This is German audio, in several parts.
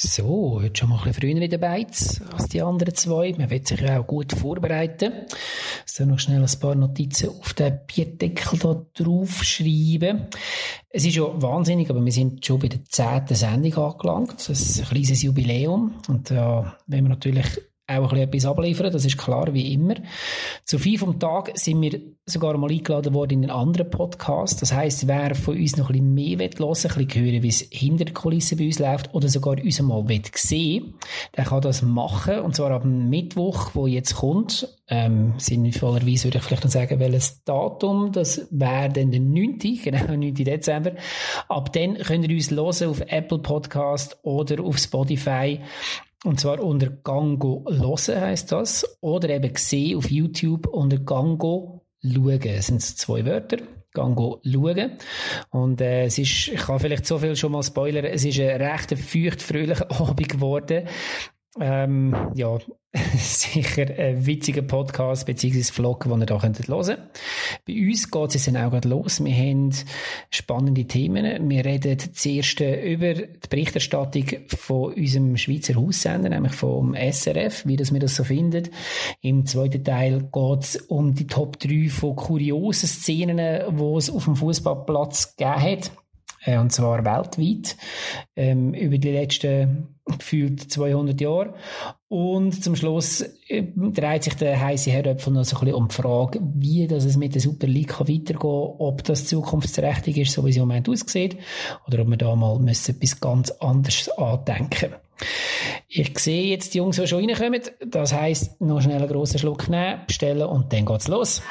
So, heute schon mal ein bisschen früher in der Beiz als die anderen zwei. Man wird sich auch gut vorbereiten. So noch schnell ein paar Notizen auf den Bierdeckel hier draufschreiben. Es ist ja wahnsinnig, aber wir sind schon bei der zehnten Sendung angelangt. Das ist ein kleines Jubiläum. Und da äh, wenn wir natürlich auch ein bisschen etwas abliefern, das ist klar, wie immer. Zu viel vom Tag sind wir sogar mal eingeladen worden in einen anderen Podcast. Das heisst, wer von uns noch ein bisschen mehr hören will, ein bisschen hören, wie es hinter der Kulisse bei uns läuft oder sogar uns mal sehen der kann das machen. Und zwar am Mittwoch, wo jetzt kommt. Ähm, sinnvollerweise würde ich vielleicht noch sagen, welches Datum. Das wäre dann der 9., genau, 9. Dezember. Ab dann könnt ihr uns hören auf Apple Podcast oder auf Spotify. Und zwar unter Gango hören heisst das. Oder eben gesehen auf YouTube unter Gango schauen. Das sind zwei Wörter. Gango schauen. Und äh, es ist, ich kann vielleicht so viel schon mal spoilern, es ist ein recht feucht, fröhlicher Abend geworden. Ähm, ja, sicher ein witziger Podcast bzw. Vlog, den ihr hier hören könnt. Bei uns geht es jetzt auch gerade los. Wir haben spannende Themen. Wir reden zuerst über die Berichterstattung von unserem Schweizer Haussender, nämlich vom SRF, wie das wir das so finden. Im zweiten Teil geht es um die Top 3 von kuriosen Szenen, die es auf dem Fußballplatz gegeben hat äh, und zwar weltweit, ähm, über die letzten gefühlt 200 Jahre. Und zum Schluss äh, dreht sich der heiße Herdöpfel noch so ein bisschen um die Frage, wie das es mit der Super League weitergehen kann, ob das zukunftsträchtig ist, so wie es im Moment aussieht, oder ob wir da mal müssen etwas ganz anderes andenken ich sehe jetzt die Jungs, die schon reinkommen. Das heisst, noch schnell einen grossen Schluck nehmen, bestellen und dann geht's los.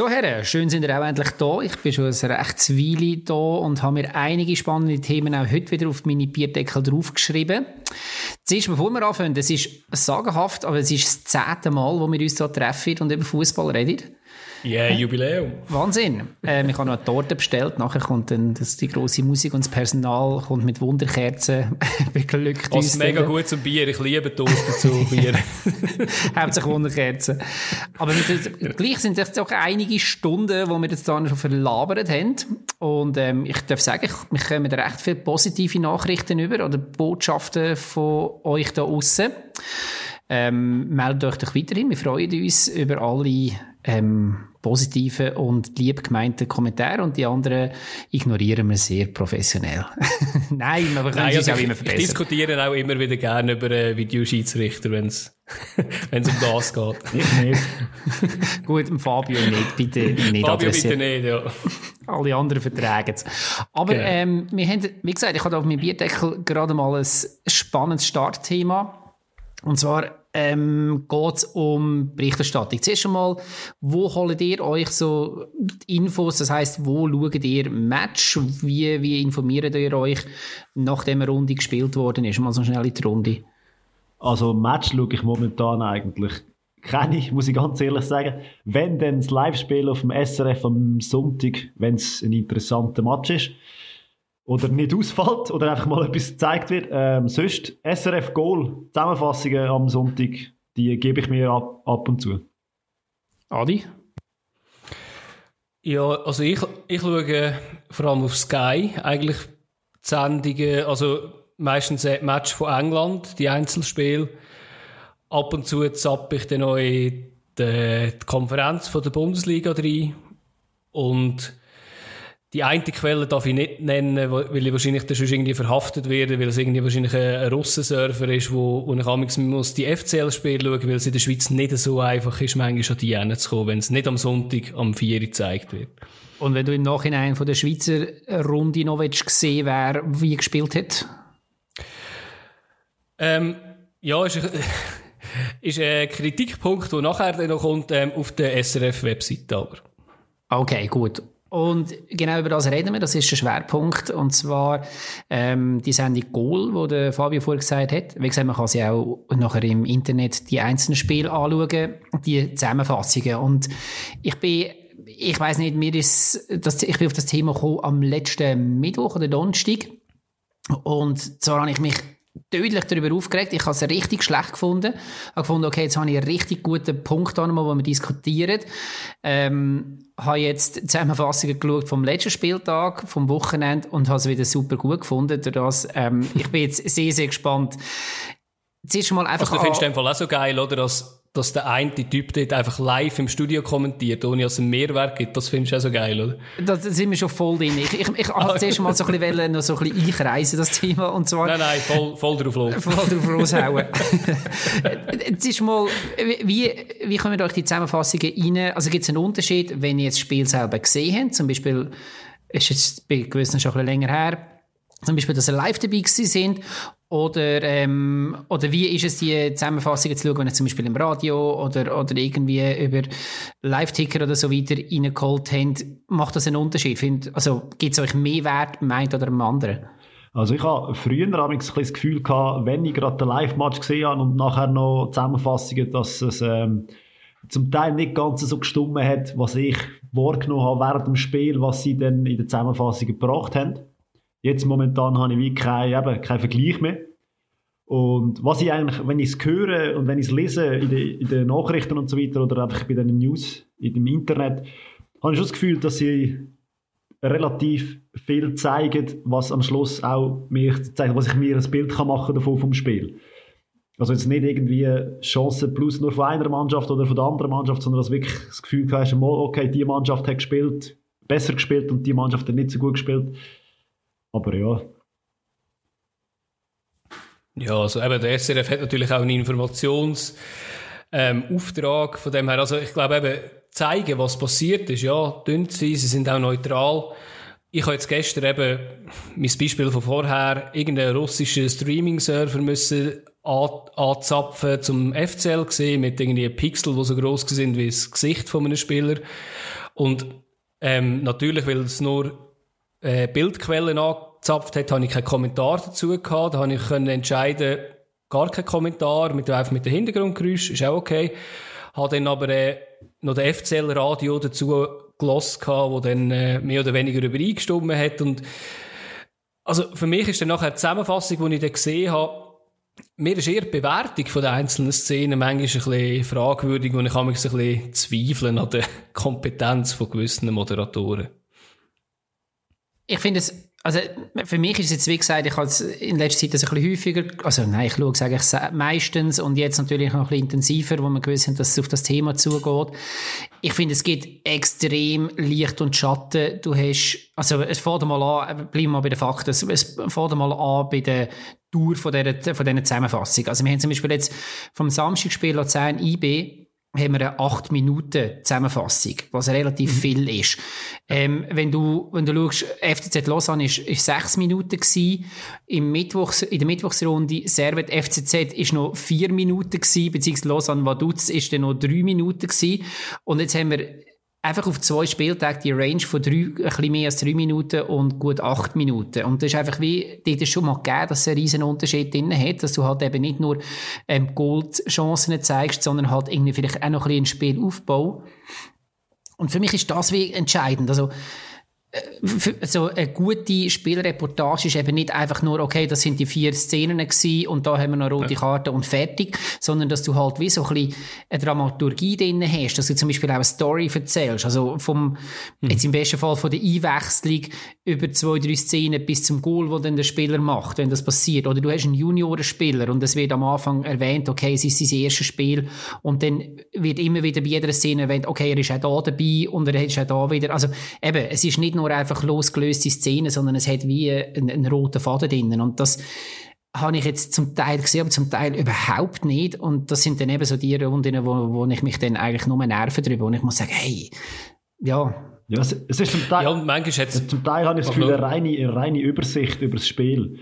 So, Herren, schön sind ihr auch endlich da. Ich bin schon ein rechtes Weile da und habe mir einige spannende Themen auch heute wieder auf meine Bierdeckel draufgeschrieben. Zuerst, bevor wir anfangen, es ist sagenhaft, aber es ist das zehnte Mal, wo wir uns hier treffen und über Fußball reden. Ja, yeah, Jubiläum. Wahnsinn. Ähm, ich habe noch eine Torte bestellt. Nachher kommt dann das, die große Musik und das Personal kommt mit Wunderkerzen beglückt. Das ist mega gut zum Bier. Ich liebe Torte zu Bier. Hauptsächlich Wunderkerzen. Aber mit, gleich sind es doch einige Stunden, wo wir das dann schon verlabert haben. Und ähm, ich darf sagen, wir kommen recht viele positive Nachrichten über oder Botschaften von euch da außen. Ähm, meldet euch doch weiterhin. Wir freuen uns über alle ähm, positive und lieb gemeinten Kommentare und die anderen ignorieren wir sehr professionell. Nein, aber wir können Nein, also auch immer verbessern. Ich diskutiere auch immer wieder gerne über äh, Videoschiedsrichter, wenn es um das geht. Ich nicht. Gut, Fabio nicht, bitte nicht Fabio adressieren. bitte nicht, ja. Alle anderen vertragen es. Aber genau. ähm, wir haben, wie gesagt, ich habe auf meinem Bierdeckel gerade mal ein spannendes Startthema. Und zwar ähm, geht es um Berichterstattung. Zuerst einmal, wo holt ihr euch so Infos? Das heißt, wo schaut ihr Match? Wie, wie informiert ihr euch, nachdem eine Runde gespielt worden ist? Mal so schnell in die Runde. Also Match schaue ich momentan eigentlich keine, muss ich ganz ehrlich sagen. Wenn dann das Live-Spiel auf dem SRF am Sonntag, wenn es ein interessanter Match ist, oder nicht ausfällt oder einfach mal etwas gezeigt wird. Ähm, sonst SRF Goal, Zusammenfassungen am Sonntag, die gebe ich mir ab, ab und zu. Adi? Ja, also ich, ich schaue vor allem auf Sky eigentlich die Sendungen, also meistens ein Match von England, die Einzelspiele. Ab und zu zappe ich dann auch die, die Konferenz von der Bundesliga rein und die eine Quelle darf ich nicht nennen, weil ich wahrscheinlich dann schon irgendwie verhaftet werde, weil es irgendwie wahrscheinlich ein Russensurfer ist, wo, wo ich amigs muss die FCL-Spiele schauen, weil es in der Schweiz nicht so einfach ist, manchmal an die Ende zu kommen, wenn es nicht am Sonntag am 4 Uhr gezeigt wird. Und wenn du im Nachhinein von der Schweizer Runde noch gesehen wer wie gespielt hat? Ähm, ja, ist, ist ein Kritikpunkt, der nachher noch kommt ähm, auf der SRF-Webseite aber. Okay, gut. Und genau über das reden wir, das ist der Schwerpunkt. Und zwar ähm, die Sendung Goal, wo der Fabio vorher gesagt hat. Wie gesagt, man kann sie auch nachher im Internet die einzelnen Spiele anschauen, die Zusammenfassungen. Und ich bin ich weiß nicht, mir ist, das, ich bin auf das Thema gekommen am letzten Mittwoch oder Donnerstag. Und zwar habe ich mich deutlich darüber aufgeregt. Ich habe es richtig schlecht gefunden. Ich habe gefunden, okay, jetzt habe ich einen richtig guten Punkt an, wo wir diskutieren. Ähm, habe jetzt Zusammenfassungen geschaut vom letzten Spieltag, vom Wochenende und habe es wieder super gut gefunden. Das, ähm, ich bin jetzt sehr, sehr gespannt. Ist mal einfach... Also du findest den Fall auch so geil, oder? Dass dass der eine Typ dort einfach live im Studio kommentiert, ohne dass es einen Mehrwert gibt. Das findest du auch so geil, oder? Da sind wir schon voll drin. Ich, ich, ich habe zuerst mal so ein bisschen, noch so ein bisschen einkreisen, das Thema. Und zwar, nein, nein, voll, voll drauf los. Voll drauf loshauen. Ist mal, wie, wie kommen wir euch die Zusammenfassungen rein? Also gibt es einen Unterschied, wenn ihr jetzt das Spiel selber gesehen habt? Zum Beispiel, ist jetzt bei gewissen schon ein bisschen länger her, zum Beispiel, dass ihr live dabei sind oder, ähm, oder wie ist es, die Zusammenfassungen zu schauen, wenn ihr zum Beispiel im Radio oder, oder irgendwie über Live-Ticker oder so weiter reingeholt habt? Macht das einen Unterschied? Find, also gibt es euch mehr Wert beim einen oder beim anderen? Also ich habe früher ein bisschen das Gefühl gehabt, wenn ich gerade den Live-Match gesehen habe und nachher noch Zusammenfassungen, dass es ähm, zum Teil nicht ganz so gestummen hat, was ich wahrgenommen habe während dem Spiel, was sie dann in der Zusammenfassung gebracht haben. Jetzt momentan habe ich wie keinen, eben, keinen Vergleich mehr. Und was ich eigentlich, wenn ich es höre und wenn ich es lese in den, in den Nachrichten und so weiter oder einfach bei den News in dem Internet, habe ich schon das Gefühl, dass sie relativ viel zeigen, was am Schluss auch mir zeigt, was ich mir ein Bild kann machen davon vom Spiel. Also jetzt nicht irgendwie Chancen plus nur von einer Mannschaft oder von der anderen Mannschaft, sondern dass wirklich das Gefühl hast, okay, die Mannschaft hat gespielt, besser gespielt und die Mannschaft hat nicht so gut gespielt. Aber ja. Ja, also eben der SRF hat natürlich auch einen Informationsauftrag ähm, von dem her. Also ich glaube eben, zeigen, was passiert ist, ja, tun sie, sie sind auch neutral. Ich habe jetzt gestern eben mein Beispiel von vorher, irgendeinen russischen Streaming-Server müssen anzapfen zum FCL gesehen, mit irgendwie Pixel, die so gross sind wie das Gesicht von einem Spieler. Und ähm, natürlich, weil es nur äh, Bildquellen angezapft hat, habe ich keinen Kommentar dazu gehabt. Da habe ich können entscheiden, gar keinen Kommentar, mit, einfach mit dem Hintergrundgeräusch, ist auch okay. Habe dann aber äh, noch den FCL-Radio dazu gehabt, wo dann äh, mehr oder weniger übereingestimmt hat und also für mich ist dann nachher die Zusammenfassung, die ich dann gesehen habe, mir ist eher die Bewertung von den einzelnen Szenen manchmal ein bisschen fragwürdig und ich habe mich ein bisschen zweifeln an der Kompetenz von gewissen Moderatoren ich finde es, also für mich ist es jetzt, wie gesagt, ich habe es in letzter Zeit das ein bisschen häufiger, also nein, ich schaue es eigentlich meistens und jetzt natürlich noch ein bisschen intensiver, wo man gewusst hat, dass es auf das Thema zugeht. Ich finde, es gibt extrem Licht und Schatten. Du hast, also es fährt mal an, bleiben wir mal bei den Fakten, es, fährt mal an bei der Tour von dieser, von dieser Zusammenfassung. Also wir haben zum Beispiel jetzt vom Samstagspiel Luzern IB haben wir eine 8 Minuten Zusammenfassung, was relativ mhm. viel ist. Ähm, wenn du, wenn du schaust, FCZ Lausanne ist, ist 6 Minuten gewesen. Im Mittwochs, in der Mittwochsrunde Servet FCZ ist noch 4 Minuten gewesen, beziehungsweise Lausanne Vaduz ist dann noch 3 Minuten gewesen. Und jetzt haben wir einfach auf zwei Spieltage die Range von drei, ein bisschen mehr als drei Minuten und gut acht Minuten. Und das ist einfach wie, dir das schon mal gegeben, dass es einen riesen Unterschied drin hat, dass du halt eben nicht nur ähm, Goldchancen zeigst, sondern halt irgendwie vielleicht auch noch ein bisschen Spielaufbau. Und für mich ist das wie entscheidend. Also, so eine gute Spielreportage ist eben nicht einfach nur, okay, das sind die vier Szenen gewesen und da haben wir noch rote Karte und fertig, sondern dass du halt wie so ein bisschen eine Dramaturgie drin hast, dass du zum Beispiel auch eine Story erzählst, also vom, mhm. jetzt im besten Fall von der Einwechslung über zwei, drei Szenen bis zum Goal, wo dann der Spieler macht, wenn das passiert. Oder du hast einen Juniorenspieler und es wird am Anfang erwähnt, okay, es ist sein erstes Spiel und dann wird immer wieder bei jeder Szene erwähnt, okay, er ist auch da dabei und er ist auch da wieder, also eben, es ist nicht nur einfach losgelöste Szenen, sondern es hat wie einen, einen roten Faden drinnen. Und das habe ich jetzt zum Teil gesehen, aber zum Teil überhaupt nicht. Und das sind dann eben so die Runden, wo, wo ich mich dann eigentlich nur nerven drüber. Und ich muss sagen, hey, ja. Ja, es, es ist zum Teil, ja, manchmal zum Teil habe ich das Gefühl, eine reine, eine reine Übersicht über das Spiel.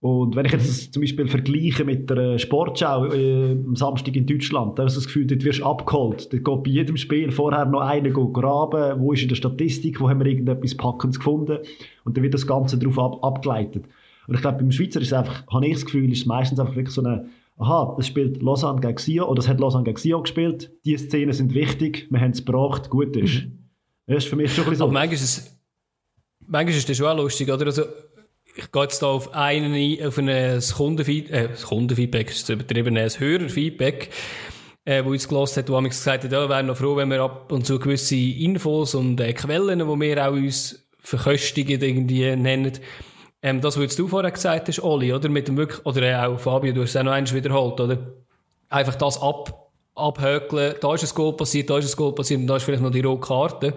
Und wenn ich jetzt zum Beispiel vergleiche mit der Sportschau äh, am Samstag in Deutschland, da hast du das Gefühl, dort wirst du abgeholt. Dort geht bei jedem Spiel vorher noch einer graben, wo ist in der Statistik, wo haben wir irgendetwas Packendes gefunden und dann wird das Ganze darauf ab, abgeleitet. Und ich glaube, beim Schweizer ist es einfach, habe ich das Gefühl, ist es meistens einfach wirklich so eine, aha, das spielt Lausanne gegen Sion, oder das hat Lausanne gegen Sion gespielt, die Szenen sind wichtig, wir haben es gebracht, gut ist. Das ist für mich schon ein bisschen so. Aber manchmal ist es, manchmal ist das schon auch lustig, oder? Also, ich gehe jetzt da auf einen, auf ein Kundenfeedback, äh, Kundenfeedback ist übertrieben, ein Hörerfeedback, äh, wo uns gelost hat, wo haben gesagt hat, ja, wären noch froh, wenn wir ab und zu gewisse Infos und äh, Quellen, wo wir auch uns verköstigen, irgendwie nennen, ähm, das, was du vorher gesagt hast, Oli, oder? Mit dem wirklich, oder äh, auch Fabio, du hast es auch noch eins wiederholt, oder? Einfach das ab, abhökeln, da ist ein Goal passiert, da ist ein Goal passiert und da ist vielleicht noch die rote Karte.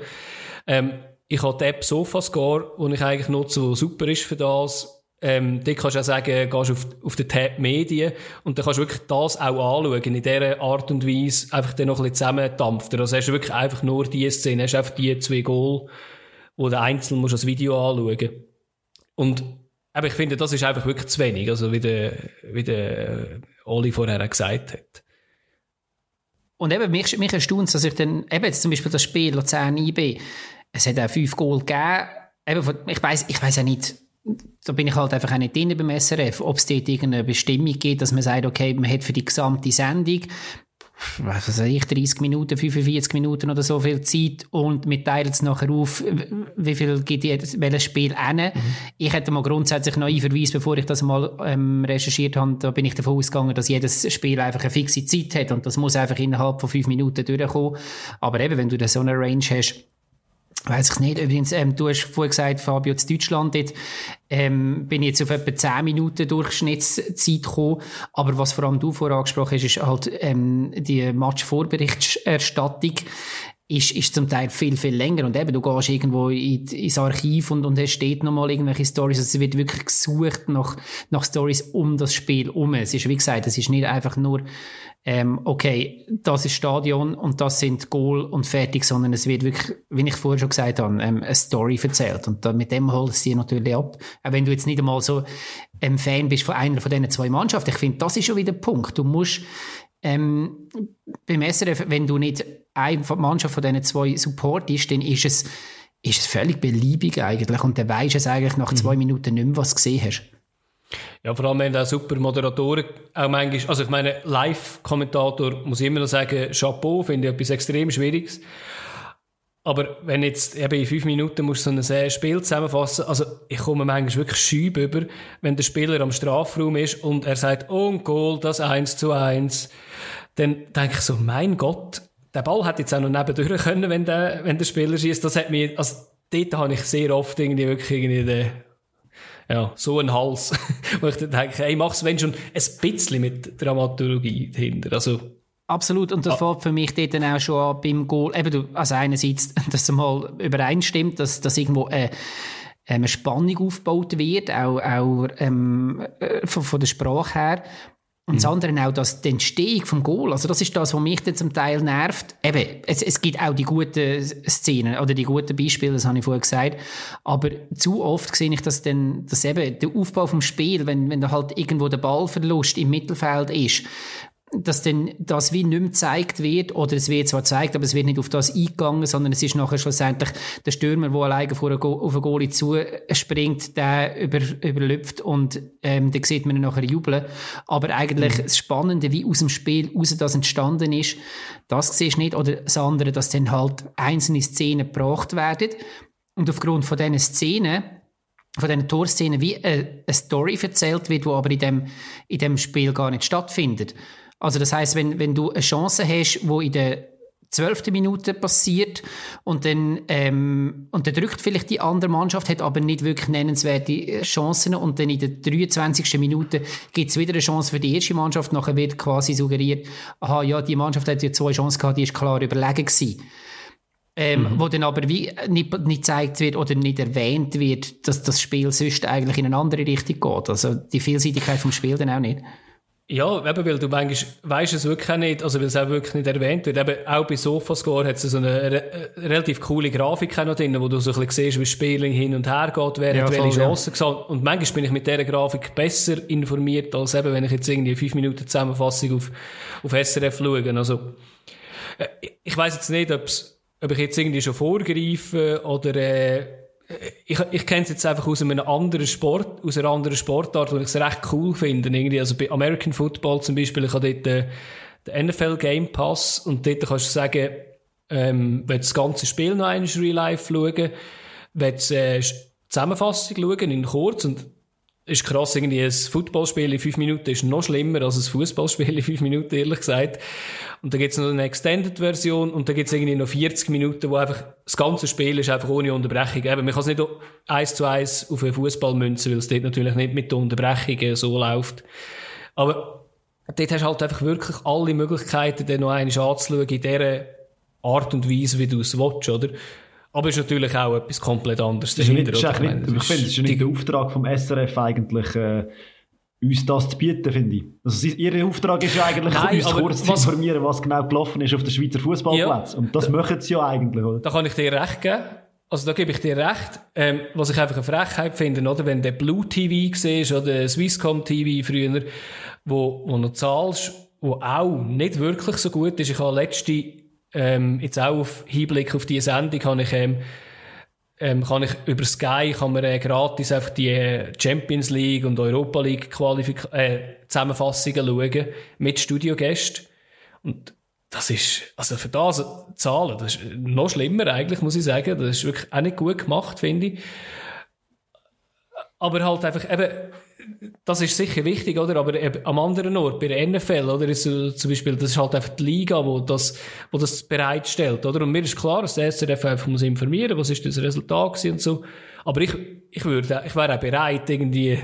Ähm, ich habe die App Sofascore, die ich eigentlich nutze, die super ist für das. Ähm, dort kannst du auch sagen, gehst auf, auf den Tab Medien und dann kannst du wirklich das auch anschauen, in dieser Art und Weise einfach dann noch ein bisschen zusammendampfen. Also hast du wirklich einfach nur die Szene, hast einfach die zwei Goal, wo du einzeln musst das Video anschauen. Und aber ich finde, das ist einfach wirklich zu wenig, also wie der, wie der Oli vorher gesagt hat. Und eben, mich, mich erstaunt dass ich dann, eben jetzt zum Beispiel das Spiel Luzern IB, es hat auch fünf Goal gegeben. Eben, ich weiß ich auch nicht, da bin ich halt einfach auch nicht drin beim SRF, ob es dort irgendeine Bestimmung gibt, dass man sagt, okay, man hat für die gesamte Sendung was weiß ich, 30 Minuten, 45 Minuten oder so viel Zeit und wir teilen es nachher auf, wie viel geht jedes, welches Spiel hin. Mhm. Ich hätte mal grundsätzlich noch einverweisen, bevor ich das mal ähm, recherchiert habe, da bin ich davon ausgegangen, dass jedes Spiel einfach eine fixe Zeit hat und das muss einfach innerhalb von fünf Minuten durchkommen. Aber eben, wenn du da so eine Range hast, Weiß ich nicht. Übrigens, ähm, du hast vorhin gesagt, Fabio, in Deutschland dort, ähm, bin ich jetzt auf etwa 10 Minuten Durchschnittszeit gekommen. Aber was vor allem du vorher angesprochen hast, ist halt ähm, die Match-Vorberichterstattung ist, ist zum Teil viel, viel länger. Und eben, du gehst irgendwo in, ins Archiv und, und es steht nochmal irgendwelche Stories. Also es wird wirklich gesucht nach, nach Stories um das Spiel um. Es ist, wie gesagt, es ist nicht einfach nur, ähm, okay, das ist Stadion und das sind Goal und fertig, sondern es wird wirklich, wie ich vorher schon gesagt habe, ähm, eine Story erzählt. Und da, mit dem holst du sie natürlich ab. Auch wenn du jetzt nicht einmal so ein Fan bist von einer von diesen zwei Mannschaften. Ich finde, das ist schon wieder der Punkt. Du musst, ähm, beim SRF, wenn du nicht eine Mannschaft von diesen zwei supportest, dann ist es, ist es völlig beliebig eigentlich und dann weisst du es eigentlich nach zwei mhm. Minuten nicht mehr, was du gesehen hast. Ja, vor allem wenn auch super Moderatoren, auch manchmal, also ich meine, Live-Kommentator muss ich immer noch sagen, Chapeau, finde ich etwas extrem Schwieriges. Aber wenn jetzt eben in fünf Minuten musst du so ein Spiel zusammenfassen, also ich komme manchmal wirklich schüb über, wenn der Spieler am Strafraum ist und er sagt, oh, ein Goal, das 1 zu 1, dann denke ich so, mein Gott, der Ball hätte jetzt auch noch nebendurch können, wenn der, wenn der Spieler schießt. Das hat mir, also dort habe ich sehr oft irgendwie wirklich irgendwie den, ja, so einen Hals, wo ich dann denke, hey, mach's wenn schon ein bisschen mit Dramaturgie dahinter. Also, Absolut, und das ah. fängt für mich dort dann auch schon an beim Goal. Eben, du, also einerseits, dass es mal übereinstimmt, dass, dass irgendwo äh, eine Spannung aufgebaut wird, auch, auch ähm, äh, von, von der Sprache her. Und das mhm. andere auch, dass die Entstehung vom Goal, also das ist das, was mich dann zum Teil nervt. Eben, es, es gibt auch die guten Szenen oder die guten Beispiele, das habe ich vorher gesagt. Aber zu oft sehe ich, dass dann, dass eben der Aufbau vom Spiel, wenn, wenn da halt irgendwo der Ballverlust im Mittelfeld ist, dass dann das wie nicht mehr gezeigt wird, oder es wird zwar gezeigt, aber es wird nicht auf das eingegangen, sondern es ist nachher schlussendlich der Stürmer, der alleine vor eine auf einen Goalie zuspringt, der über, überlüpft und ähm, dann sieht man ihn nachher jubeln. Aber eigentlich mhm. das Spannende, wie aus dem Spiel raus das entstanden ist, das siehst du nicht. Oder das andere, dass dann halt einzelne Szenen gebracht werden und aufgrund von diesen Szenen von diesen Torszenen wie eine, eine Story erzählt wird, die aber in dem, in dem Spiel gar nicht stattfindet. Also das heißt, wenn, wenn du eine Chance hast, wo in der zwölften Minute passiert und dann, ähm, und dann drückt vielleicht die andere Mannschaft, hat aber nicht wirklich nennenswerte Chancen und dann in der 23. Minute gibt es wieder eine Chance für die erste Mannschaft, nachher wird quasi suggeriert, aha, ja, die Mannschaft hat ja zwei Chancen gehabt, die ist klar überlegen gewesen. Ähm, mhm. Wo dann aber wie nicht, nicht gezeigt wird oder nicht erwähnt wird, dass das Spiel sonst eigentlich in eine andere Richtung geht. Also die Vielseitigkeit vom Spiel dann auch nicht. Ja, eben, weil du manchmal weisst es wirklich auch nicht, also weil es auch wirklich nicht erwähnt wird. Eben, auch bei Sofascore hat es so eine re relativ coole Grafik noch drin, wo du so ein bisschen siehst, wie das Spielen hin und her geht, wer ja, hat welche Chancen ja. Und manchmal bin ich mit dieser Grafik besser informiert, als eben, wenn ich jetzt irgendwie eine 5 Minuten Zusammenfassung auf, auf SRF schaue. Also, äh, ich weiss jetzt nicht, ob's, ob ich jetzt irgendwie schon vorgreife oder, äh, ich, ich kenne es jetzt einfach aus einem anderen Sport, aus einer anderen Sportart, wo ich es recht cool finde. Irgendwie, also bei American Football zum Beispiel, ich habe dort äh, den NFL Game Pass und dort kannst du sagen, ähm, wenn du das ganze Spiel noch einmal real life schauen, willst du äh, Zusammenfassung schauen in kurz und ist krass, irgendwie ein Footballspiel in fünf Minuten ist noch schlimmer als ein Fußballspiel in fünf Minuten, ehrlich gesagt. Und dann gibt's noch eine Extended-Version und dann gibt's irgendwie noch 40 Minuten, wo einfach das ganze Spiel ist einfach ohne Unterbrechung. Eben, man kann es nicht eins zu eins auf einen Fußball münzen, weil es dort natürlich nicht mit den Unterbrechungen so läuft. Aber dort hast du halt einfach wirklich alle Möglichkeiten, dann noch einmal anzuschauen in dieser Art und Weise, wie du es willst, oder? Aber es ist natürlich auch etwas komplett anderes dahinter. Nicht, ich, meine, ich finde, es ist nicht der Auftrag vom SRF eigentlich, äh, uns das zu bieten, finde ich. Also, ihr Auftrag ist ja eigentlich, Nein, uns kurz zu informieren, was genau gelaufen ist auf der Schweizer Fußballplatz. Ja, und das da, machen sie ja eigentlich, oder? Da kann ich dir recht geben. Also da gebe ich dir recht. Ähm, was ich einfach eine Frechheit finde, oder wenn der Blue TV war oder Swisscom TV früher, wo, wo noch zahlst, wo auch nicht wirklich so gut ist. Ich habe letzte ähm, jetzt auch auf Hinblick auf diese Sendung kann ich, ähm, ähm, kann ich über Sky kann man äh, gratis einfach die äh, Champions League und Europa League Qualifik äh, Zusammenfassungen schauen mit Studiogästen. Und das ist, also für das zahlen, das ist noch schlimmer eigentlich, muss ich sagen. Das ist wirklich auch nicht gut gemacht, finde ich. Aber halt einfach eben, das ist sicher wichtig, oder? Aber am anderen Ort, bei der NFL, oder? Ist so, zum Beispiel, das ist halt einfach die Liga, wo das, wo das bereitstellt, oder? Und mir ist klar, dass der SRF einfach muss informieren, was ist das Resultat und so. Aber ich, ich würde, ich wäre auch bereit, irgendwie,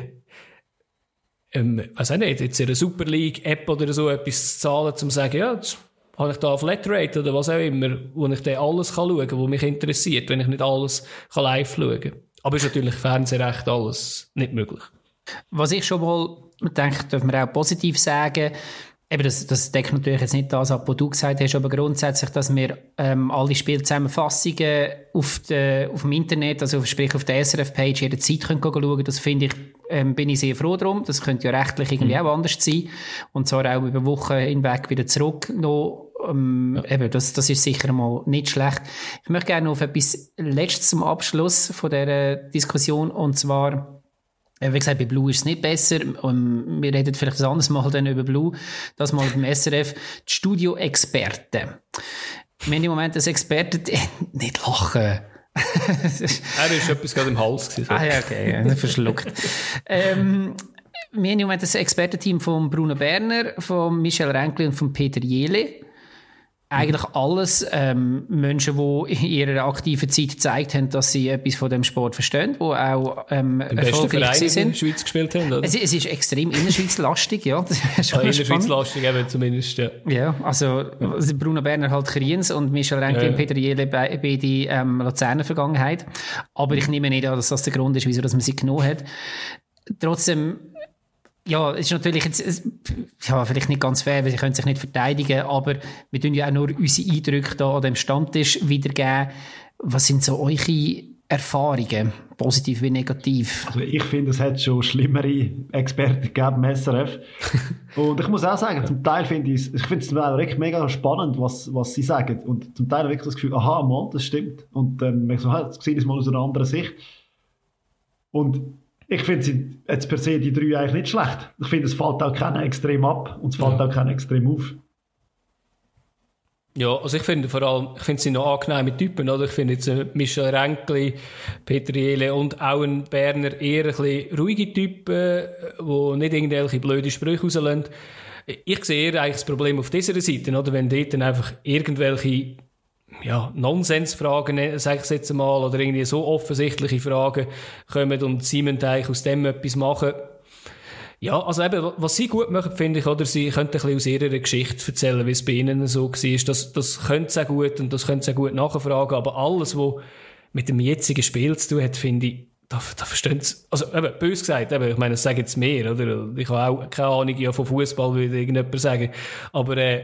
ähm, weiß auch nicht, jetzt in einer Super League App oder so etwas zu zahlen, um zu sagen, ja, jetzt habe ich da auf Flatrate oder was auch immer, wo ich dann alles kann schauen kann, was mich interessiert, wenn ich nicht alles live schauen kann. Aber ist natürlich Fernsehrecht alles nicht möglich. Was ich schon mal denke, dürfen wir auch positiv sagen, Eben, das, das deckt natürlich jetzt nicht das ab, was du gesagt hast, aber grundsätzlich, dass wir ähm, alle Spielzusammenfassungen auf, de, auf dem Internet, also sprich auf der SRF-Page jederzeit können schauen das finde ich, ähm, bin ich sehr froh drum. Das könnte ja rechtlich irgendwie mhm. auch anders sein. Und zwar auch über Wochen hinweg wieder zurück noch ähm, ja. eben, das, das ist sicher mal nicht schlecht. Ich möchte gerne auf etwas Letztes zum Abschluss von dieser Diskussion und zwar wie gesagt, bei Blue ist es nicht besser. Und wir reden vielleicht ein anderes Mal dann über Blue. Das mal beim SRF. Die Studio-Experten. Wir haben im Moment als Experten, nicht lachen. er ist etwas gerade im Hals gewesen. Ah, ja, okay, verschluckt. ähm, wir haben im Moment das Expertenteam von Bruno Berner, von Michel Renkli und von Peter Jele eigentlich alles ähm, Menschen, die in ihrer aktiven Zeit gezeigt haben, dass sie etwas von dem Sport verstehen, die auch ähm, erfolgreich sind. in der Schweiz gespielt haben, oder? Es, es ist extrem innerschweizlastig, ja. Das ist ah, innerschweizlastig eben zumindest, ja. Ja, also Bruno Berner halt Kriens und Michel Renke ja. und Peter Jele beide ähm, Luzerner Vergangenheit. Aber ich nehme nicht an, dass das der Grund ist, wieso dass man sie genommen hat. Trotzdem ja, es ist natürlich jetzt, ja, vielleicht nicht ganz fair, weil sie können sich nicht verteidigen, aber wir tun ja auch nur unsere Eindrücke da an dem Stammtisch wiedergeben. Was sind so eure Erfahrungen, positiv wie negativ? Also ich finde, es hat schon schlimmere Experten gegeben im SRF. und ich muss auch sagen, zum Teil finde ich es, ich finde es wirklich mega spannend, was, was sie sagen. Und zum Teil habe ich das Gefühl, aha, Mann, das stimmt. Und dann merke ich so, jetzt sehe ich es mal aus einer anderen Sicht. Und ich finde jetzt per se die drei eigentlich nicht schlecht. Ich finde, es fällt auch keiner extrem ab und es fällt ja. auch keiner extrem auf. Ja, also ich finde vor allem, ich finde sie noch angenehme Typen, oder? Ich finde jetzt äh, Michel Renkli, Peter Jele und auch ein Berner eher ein bisschen ruhige Typen, die nicht irgendwelche blöde Sprüche rauslassen. Ich sehe eher eigentlich das Problem auf dieser Seite, oder? Wenn dort dann einfach irgendwelche ja, Nonsensfragen, sage ich jetzt mal, oder irgendwie so offensichtliche Fragen kommen und müssen eigentlich aus dem etwas machen. Ja, also eben, was sie gut machen, finde ich, oder sie könnten ein bisschen aus ihrer Geschichte erzählen, wie es bei ihnen so war. Das, das können sie auch gut und das können sie auch gut nachfragen, aber alles, was mit dem jetzigen Spiel zu tun hat, finde ich, da, da verstehen sie, also eben, bös gesagt, eben, ich meine, das sagen jetzt mehr, oder? Ich habe auch keine Ahnung ja, von Fußball, würde irgendjemand sagen, aber äh,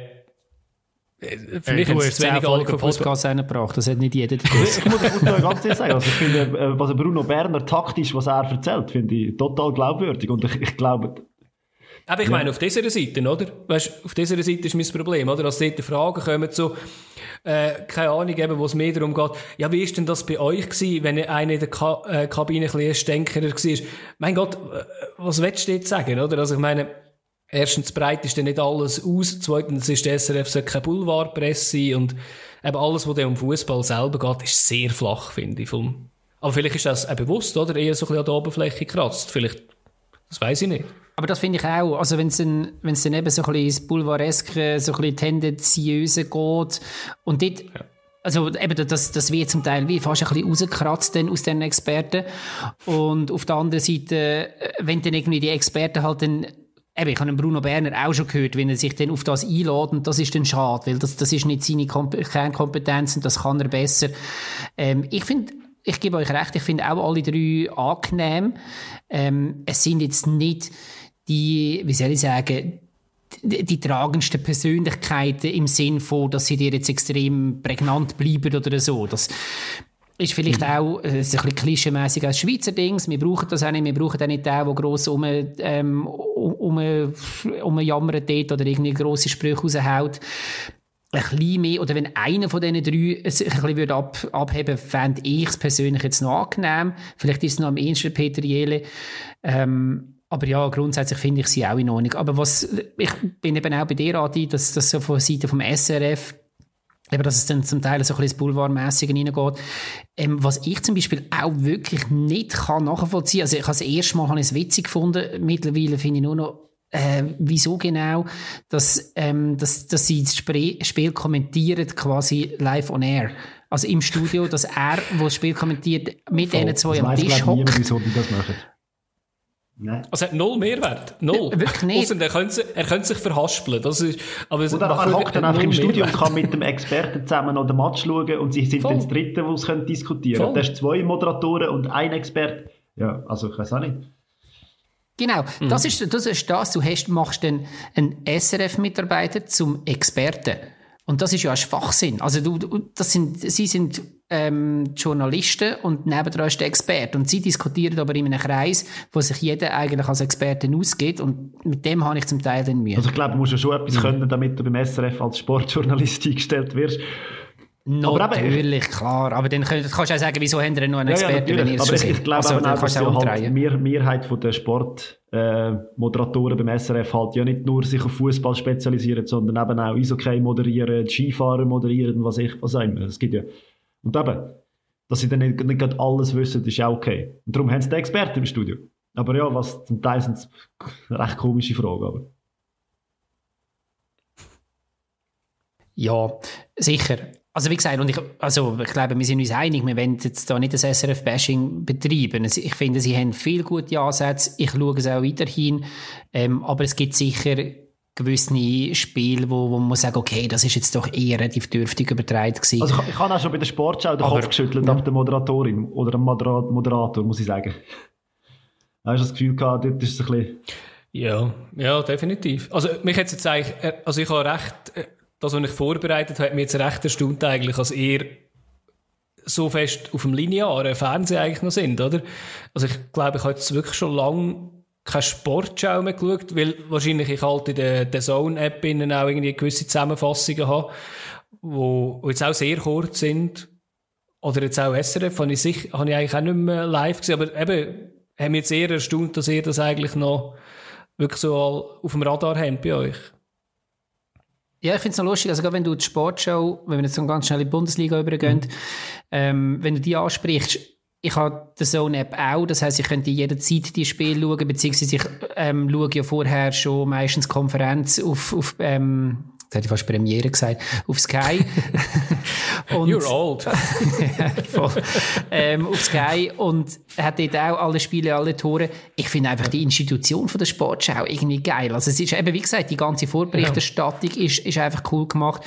für mich hat es zu wenig Folgen Podcast reingebracht, das hat nicht jeder ich muss, ich muss ganz ehrlich sagen, also ich finde, äh, was Bruno Berner taktisch, was er erzählt, finde ich total glaubwürdig und ich, ich glaube... Aber ich ja. meine, auf dieser Seite, oder? Weißt, auf dieser Seite ist mein Problem, oder? Als dort Fragen kommen so, äh, keine Ahnung, eben, wo es mehr darum geht, ja, wie ist denn das bei euch gewesen, wenn einer in der Ka äh, Kabine ein bisschen ein Stänkerer war? Mein Gott, äh, was willst du jetzt sagen, oder? Also ich meine, erstens breitest du nicht alles aus, zweitens ist der SRF so keine Boulevardpresse und eben alles, was um Fußball selber geht, ist sehr flach, finde ich. Vom aber vielleicht ist das auch bewusst, oder? Eher so ein bisschen an der Oberfläche kratzt. Vielleicht Das weiß ich nicht. Aber das finde ich auch. Also wenn es dann, wenn's dann eben so ein bisschen ins Boulevardeske, so ein bisschen tendenziöse geht und dort, ja. also eben das, das wird zum Teil wie fast ein bisschen rausgekratzt dann aus den Experten. Und auf der anderen Seite, wenn dann irgendwie die Experten halt dann Eben, ich habe Bruno Berner auch schon gehört, wenn er sich dann auf das einlädt, und das ist dann schade, weil das, das ist nicht seine Kom Kernkompetenz und das kann er besser. Ähm, ich finde, ich gebe euch recht, ich finde auch alle drei angenehm. Ähm, es sind jetzt nicht die, wie soll ich sagen, die, die tragendsten Persönlichkeiten im Sinn von, dass sie dir jetzt extrem prägnant bleiben oder so. Das ist vielleicht mhm. auch äh, ein bisschen klischeemäßig als Schweizer Dings. Wir brauchen das auch nicht. Wir brauchen auch nicht den, der gross um, ähm, um, um, um jammert oder irgendwie grosse Sprüche raushaut ein bisschen mehr, oder wenn einer von diesen drei sich ein bisschen ab, abheben fände ich es persönlich jetzt noch angenehm. Vielleicht ist es noch am ehesten Peter Jele. Ähm, aber ja, grundsätzlich finde ich sie auch in Ordnung. Aber was, ich bin eben auch bei dir, Adi, dass das so von Seite vom SRF eben, dass es dann zum Teil so ein bisschen Boulevardmässige reingeht. Ähm, was ich zum Beispiel auch wirklich nicht kann nachvollziehen, also ich habe das erste Mal habe ich es witzig gefunden, mittlerweile finde ich nur noch äh, wieso genau, dass, ähm, dass, dass sie das Spiel kommentieren quasi live on air. Also im Studio, dass er, wo das Spiel kommentiert, mit diesen zwei am Tisch hockt. wieso die das machen. Nein. Also hat null Mehrwert. Null. Wirklich nicht. er, könnte, er könnte sich verhaspeln. Das ist, aber Oder er hockt dann einfach im Studio und kann mit dem Experten zusammen noch den Match schauen und sie sind Voll. dann das Dritte, wo sie diskutieren können. Da hast zwei Moderatoren und ein Experte. Ja, also ich weiß auch nicht. Genau, mhm. das, ist, das ist das. Du hast, machst dann einen SRF-Mitarbeiter zum Experten. Und das ist ja ein Schwachsinn. Also du, das sind, sie sind ähm, Journalisten und nebendran ist der Experte. Und sie diskutieren aber in einem Kreis, wo sich jeder eigentlich als Experten ausgeht. Und mit dem habe ich zum Teil dann Mühe. Also ich glaube, du musst ja schon etwas mhm. können, damit du beim SRF als Sportjournalist eingestellt wirst. Natürlich, aber klar. Aber dann kannst du auch sagen, wieso haben wir noch einen Experten, ja, wenn ihr es Aber ich, ich glaube also, auch, dass ja halt die Mehrheit der Sportmoderatoren äh, beim SRF halt ja nicht nur sich auf Fußball spezialisieren, sondern eben auch Eishockey moderieren, Skifahrer moderieren und was ich was auch immer. Es gibt ja. Und eben, dass sie dann nicht, nicht alles wissen, ist auch okay. Und darum haben sie den Experten im Studio. Aber ja, was zum Teil sind recht komische Fragen. Aber. Ja, sicher. Also wie gesagt, und ich, also ich glaube, wir sind uns einig, wir wollen jetzt da nicht das SRF-Bashing betreiben. Ich finde, sie haben viele gute Ansätze, ich schaue es auch weiterhin, ähm, aber es gibt sicher gewisse Spiele, wo, wo man sagt, okay, das ist jetzt doch eher relativ dürftig übertragen gewesen. Also ich, ich habe auch schon bei der Sportschau den aber, Kopf geschüttelt ja. ab der Moderatorin oder dem Moderator, muss ich sagen. Da hast du das Gefühl gehabt, dort ist es ein bisschen... Ja, ja, definitiv. Also mich hat jetzt eigentlich, äh, also ich habe recht äh, das, was ich vorbereitet habe, hat mich jetzt recht erstaunt eigentlich, als ihr so fest auf dem linearen Fernsehen eigentlich noch sind, oder? Also ich glaube, ich habe jetzt wirklich schon lange keine Sportschau mehr geschaut, weil wahrscheinlich ich halt in der, der Zone-App auch irgendwie gewisse Zusammenfassungen habe, wo, jetzt auch sehr kurz sind. Oder jetzt auch SRF, habe ich, sich, habe ich eigentlich auch nicht mehr live gesehen, aber eben, haben mich jetzt eher erstaunt, dass ihr das eigentlich noch wirklich so auf dem Radar habt bei euch. Ja, ich finde es noch lustig, also wenn du die Sportshow, wenn wir jetzt so ganz schnell in die Bundesliga übergehen, mhm. ähm, wenn du die ansprichst, ich habe die Zone-App auch, das heisst, ich könnte jederzeit die Spiele schauen, beziehungsweise ich ähm, schaue ja vorher schon meistens Konferenz auf, auf ähm, Jetzt hätte ich fast Premiere gesagt, auf Sky. und, You're old. voll, ähm, auf Sky und hat dort auch alle Spiele, alle Tore. Ich finde einfach die Institution von der Sportschau irgendwie geil. Also es ist eben, wie gesagt, die ganze Vorberichterstattung ja. ist, ist einfach cool gemacht.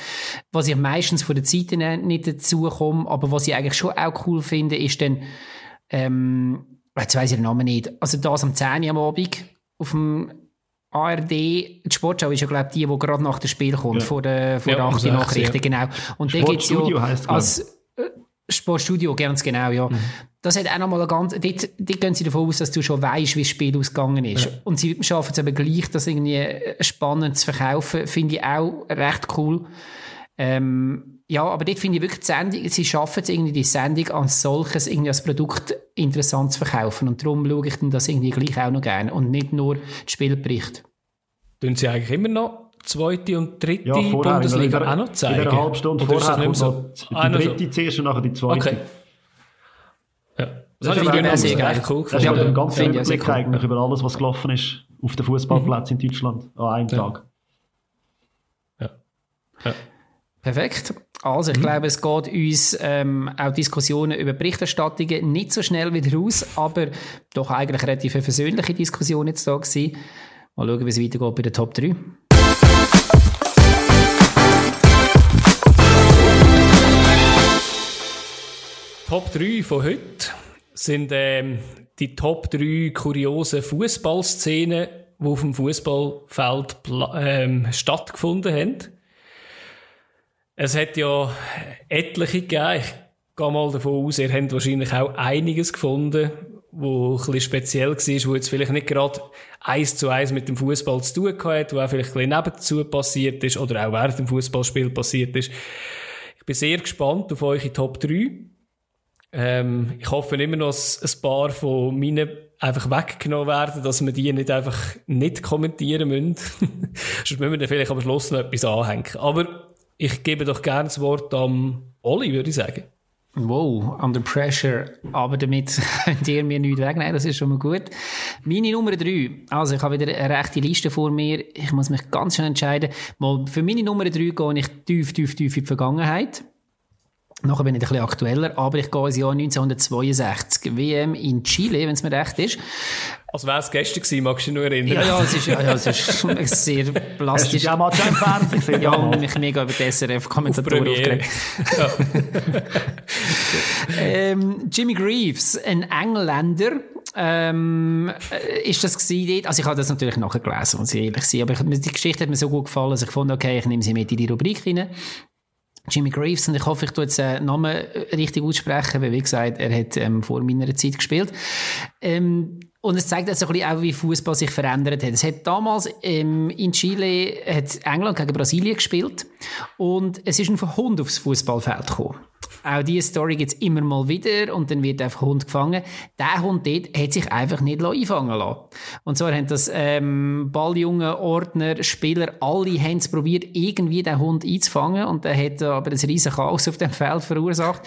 Was ich meistens von der Zeit nicht dazu komme, aber was ich eigentlich schon auch cool finde, ist dann, ähm, jetzt weiss ich den Namen nicht, also das am 10 Uhr am Abend auf dem ARD, die Sportschau ist ja, glaube ich, die, die gerade nach dem Spiel kommt, ja. vor der, vor ja, der 8. Also Nachrichten, ja. genau. Und Sportstudio ja heisst als äh, Sportstudio, ganz genau, ja. Mhm. Das hat auch nochmal eine ganz, dort, dort gehen sie davon aus, dass du schon weißt, wie das Spiel ausgegangen ist. Ja. Und sie schaffen es aber gleich, das irgendwie äh, spannend zu verkaufen, finde ich auch recht cool. Ähm, ja, aber dort finde ich wirklich die Sendung, sie schaffen es irgendwie, die Sendung als solches, irgendwie als Produkt interessant zu verkaufen. Und darum schaue ich dann das irgendwie gleich auch noch gerne. Und nicht nur den Spielbericht. Tun sie eigentlich immer noch zweite und dritte ja, vorher, Bundesliga der, auch noch zeigen? In einer halben Stunde Oder vorher kommt so? die dritte zuerst und nachher die zweite. Okay. Ja. Das, das finde ich sehr geil. Cool das ist aber ein ganzer ja, Überblick cool. eigentlich über alles, was gelaufen ist auf den Fußballplätzen mhm. in Deutschland an einem ja. Tag. Ja. ja. Perfekt. Also, ich mhm. glaube, es geht uns ähm, auch Diskussionen über Berichterstattungen nicht so schnell wieder aus, aber doch eigentlich relativ eine versöhnliche Diskussion jetzt da gewesen. Mal schauen, wie es weitergeht bei der Top 3. Top 3 von heute sind ähm, die Top 3 kuriosen Fußballszenen, die auf dem Fußballfeld ähm, stattgefunden haben. Es hat ja etliche gegeben. Ich gehe mal davon aus, ihr habt wahrscheinlich auch einiges gefunden, wo ein bisschen speziell war, wo jetzt vielleicht nicht gerade eins zu eins mit dem Fußball zu tun hat, wo auch vielleicht ein bisschen nebenzu passiert ist oder auch während dem Fußballspiel passiert ist. Ich bin sehr gespannt auf eure Top 3. Ähm, ich hoffe immer noch, dass ein paar von meinen einfach weggenommen werden, dass wir die nicht einfach nicht kommentieren müssen. Sonst müssen wir dann vielleicht am Schluss noch etwas anhängen. Aber ich gebe doch gerne das Wort am Oli, würde ich sagen. Wow, under pressure. Aber damit könnt ihr mir nichts wegnehmen, das ist schon mal gut. Meine Nummer drei. Also, ich habe wieder eine rechte Liste vor mir. Ich muss mich ganz schnell entscheiden. Mal für meine Nummer drei gehe ich tief, tief, tief in die Vergangenheit. Nachher bin ich ein bisschen aktueller, aber ich gehe ins Jahr 1962. WM in Chile, wenn es mir recht ist. Als wäre es gestern gewesen, magst du dich noch erinnern? Ja, ja, es ist, ja, ja, es ist sehr plastisch. Hast du ja mal im Fernsehen? Ja, und mich mega über die SRF-Kommentatoren aufgeregt. Ja. ähm, Jimmy Greaves, ein Engländer, ähm, äh, ist das gewesen Also ich habe das natürlich nachher gelesen, muss ich ehrlich sein, aber ich, die Geschichte hat mir so gut gefallen, dass ich fand, okay, ich nehme sie mit in die Rubrik rein. Jimmy Graves, und ich hoffe, ich tue jetzt den Namen richtig aussprechen, weil, wie gesagt, er hat ähm, vor meiner Zeit gespielt. Ähm, und es zeigt also ein bisschen auch, wie Fußball sich verändert hat. Es hat damals ähm, in Chile hat England gegen Brasilien gespielt und es ist ein Hund aufs Fußballfeld gekommen. Auch diese Story gibt es immer mal wieder und dann wird einfach ein Hund gefangen. Der Hund dort hat sich einfach nicht einfangen lassen. Und zwar haben das ähm, Balljunge, Ordner, Spieler, alle haben es probiert, irgendwie den Hund einzufangen und der hat aber ein riesen Chaos auf dem Feld verursacht.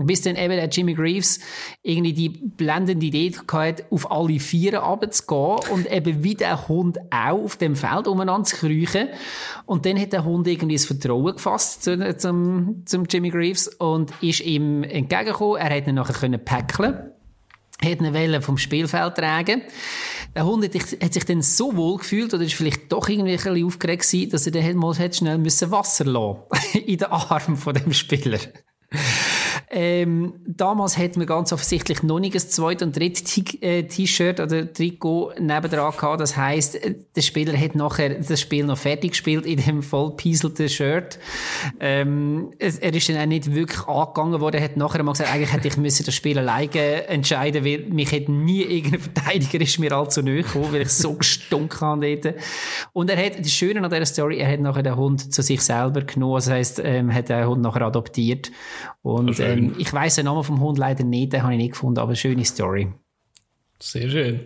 Bis dann eben der Jimmy Greaves irgendwie die blendende Idee hatte, auf alle Vieren runterzugehen und eben wie der Hund auch auf dem Feld umeinander zu kriechen. Und dann hat der Hund irgendwie das Vertrauen gefasst zu, zum, zum Jimmy Greaves und ist ihm entgegengekommen. Er hat ihn nachher können päckeln hat eine Welle vom Spielfeld tragen. Der Hund hat, sich dann so wohl gefühlt, oder ist vielleicht doch irgendwie ein bisschen aufgeregt gewesen, dass er dann mal schnell Wasser lassen in den Arm von dem Spieler. Ähm, damals hat man ganz offensichtlich noch nicht ein zweites und drittes äh, T-Shirt oder Trikot nebendran gehabt. Das heisst, äh, der Spieler hat nachher das Spiel noch fertig gespielt in dem voll pieselten Shirt. Ähm, er ist dann auch nicht wirklich angegangen worden. Er hat nachher mal gesagt, eigentlich hätte ich müssen das Spiel alleine entscheiden, weil mich hätte nie irgendein Verteidiger ist mir allzu nahe gekommen, weil ich so gestunken habe dort. Und er hat, das Schöne an dieser Story, er hat nachher den Hund zu sich selber genommen. Das heisst, ähm, hat den Hund nachher adoptiert. Und, ähm, ich weiß den Namen vom Hund leider nicht, den habe ich nicht gefunden, aber eine schöne Story. Sehr schön.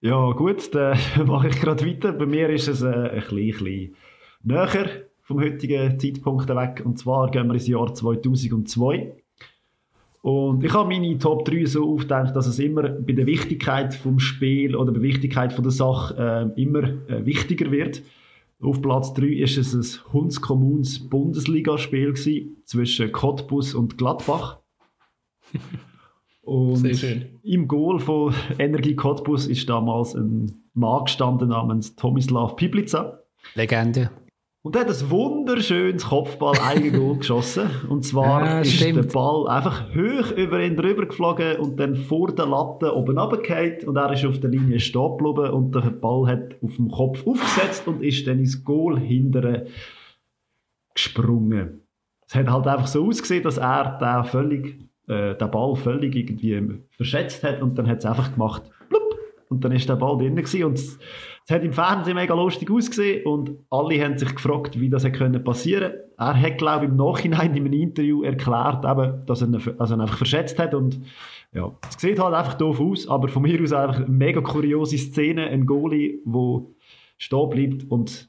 Ja, gut, dann mache ich gerade weiter. Bei mir ist es äh, ein bisschen, bisschen näher vom heutigen Zeitpunkt weg. Und zwar gehen wir ins Jahr 2002. Und ich habe meine Top 3 so aufgedacht, dass es immer bei der Wichtigkeit vom Spiel oder bei der Wichtigkeit von der Sache äh, immer äh, wichtiger wird. Auf Platz 3 ist es ein Hundskommuns Bundesligaspiel zwischen Cottbus und Gladbach. und im Goal von Energie Cottbus ist damals ein Mann gestanden namens Tomislav Piblica. Legende. Und er hat ein wunderschönes Kopfball Goal geschossen. Und zwar ja, ist stimmt. der Ball einfach hoch über ihn drüber geflogen und dann vor der Latte oben runtergefallen. Und er ist auf der Linie stehen geblieben und der Ball hat auf dem Kopf aufgesetzt und ist dann ins Goal hinterher gesprungen. Es hat halt einfach so ausgesehen, dass er den, völlig, äh, den Ball völlig irgendwie verschätzt hat und dann hat es einfach gemacht. Und dann ist der Ball drin gewesen und es hat im Fernsehen mega lustig ausgesehen und alle haben sich gefragt, wie das hätte passieren können. Er hat, glaube ich, im Nachhinein in einem Interview erklärt, eben, dass er ihn, also ihn einfach verschätzt hat und ja, es sieht halt einfach doof aus, aber von mir aus einfach eine mega kuriose Szene, ein Goalie, der stehen bleibt und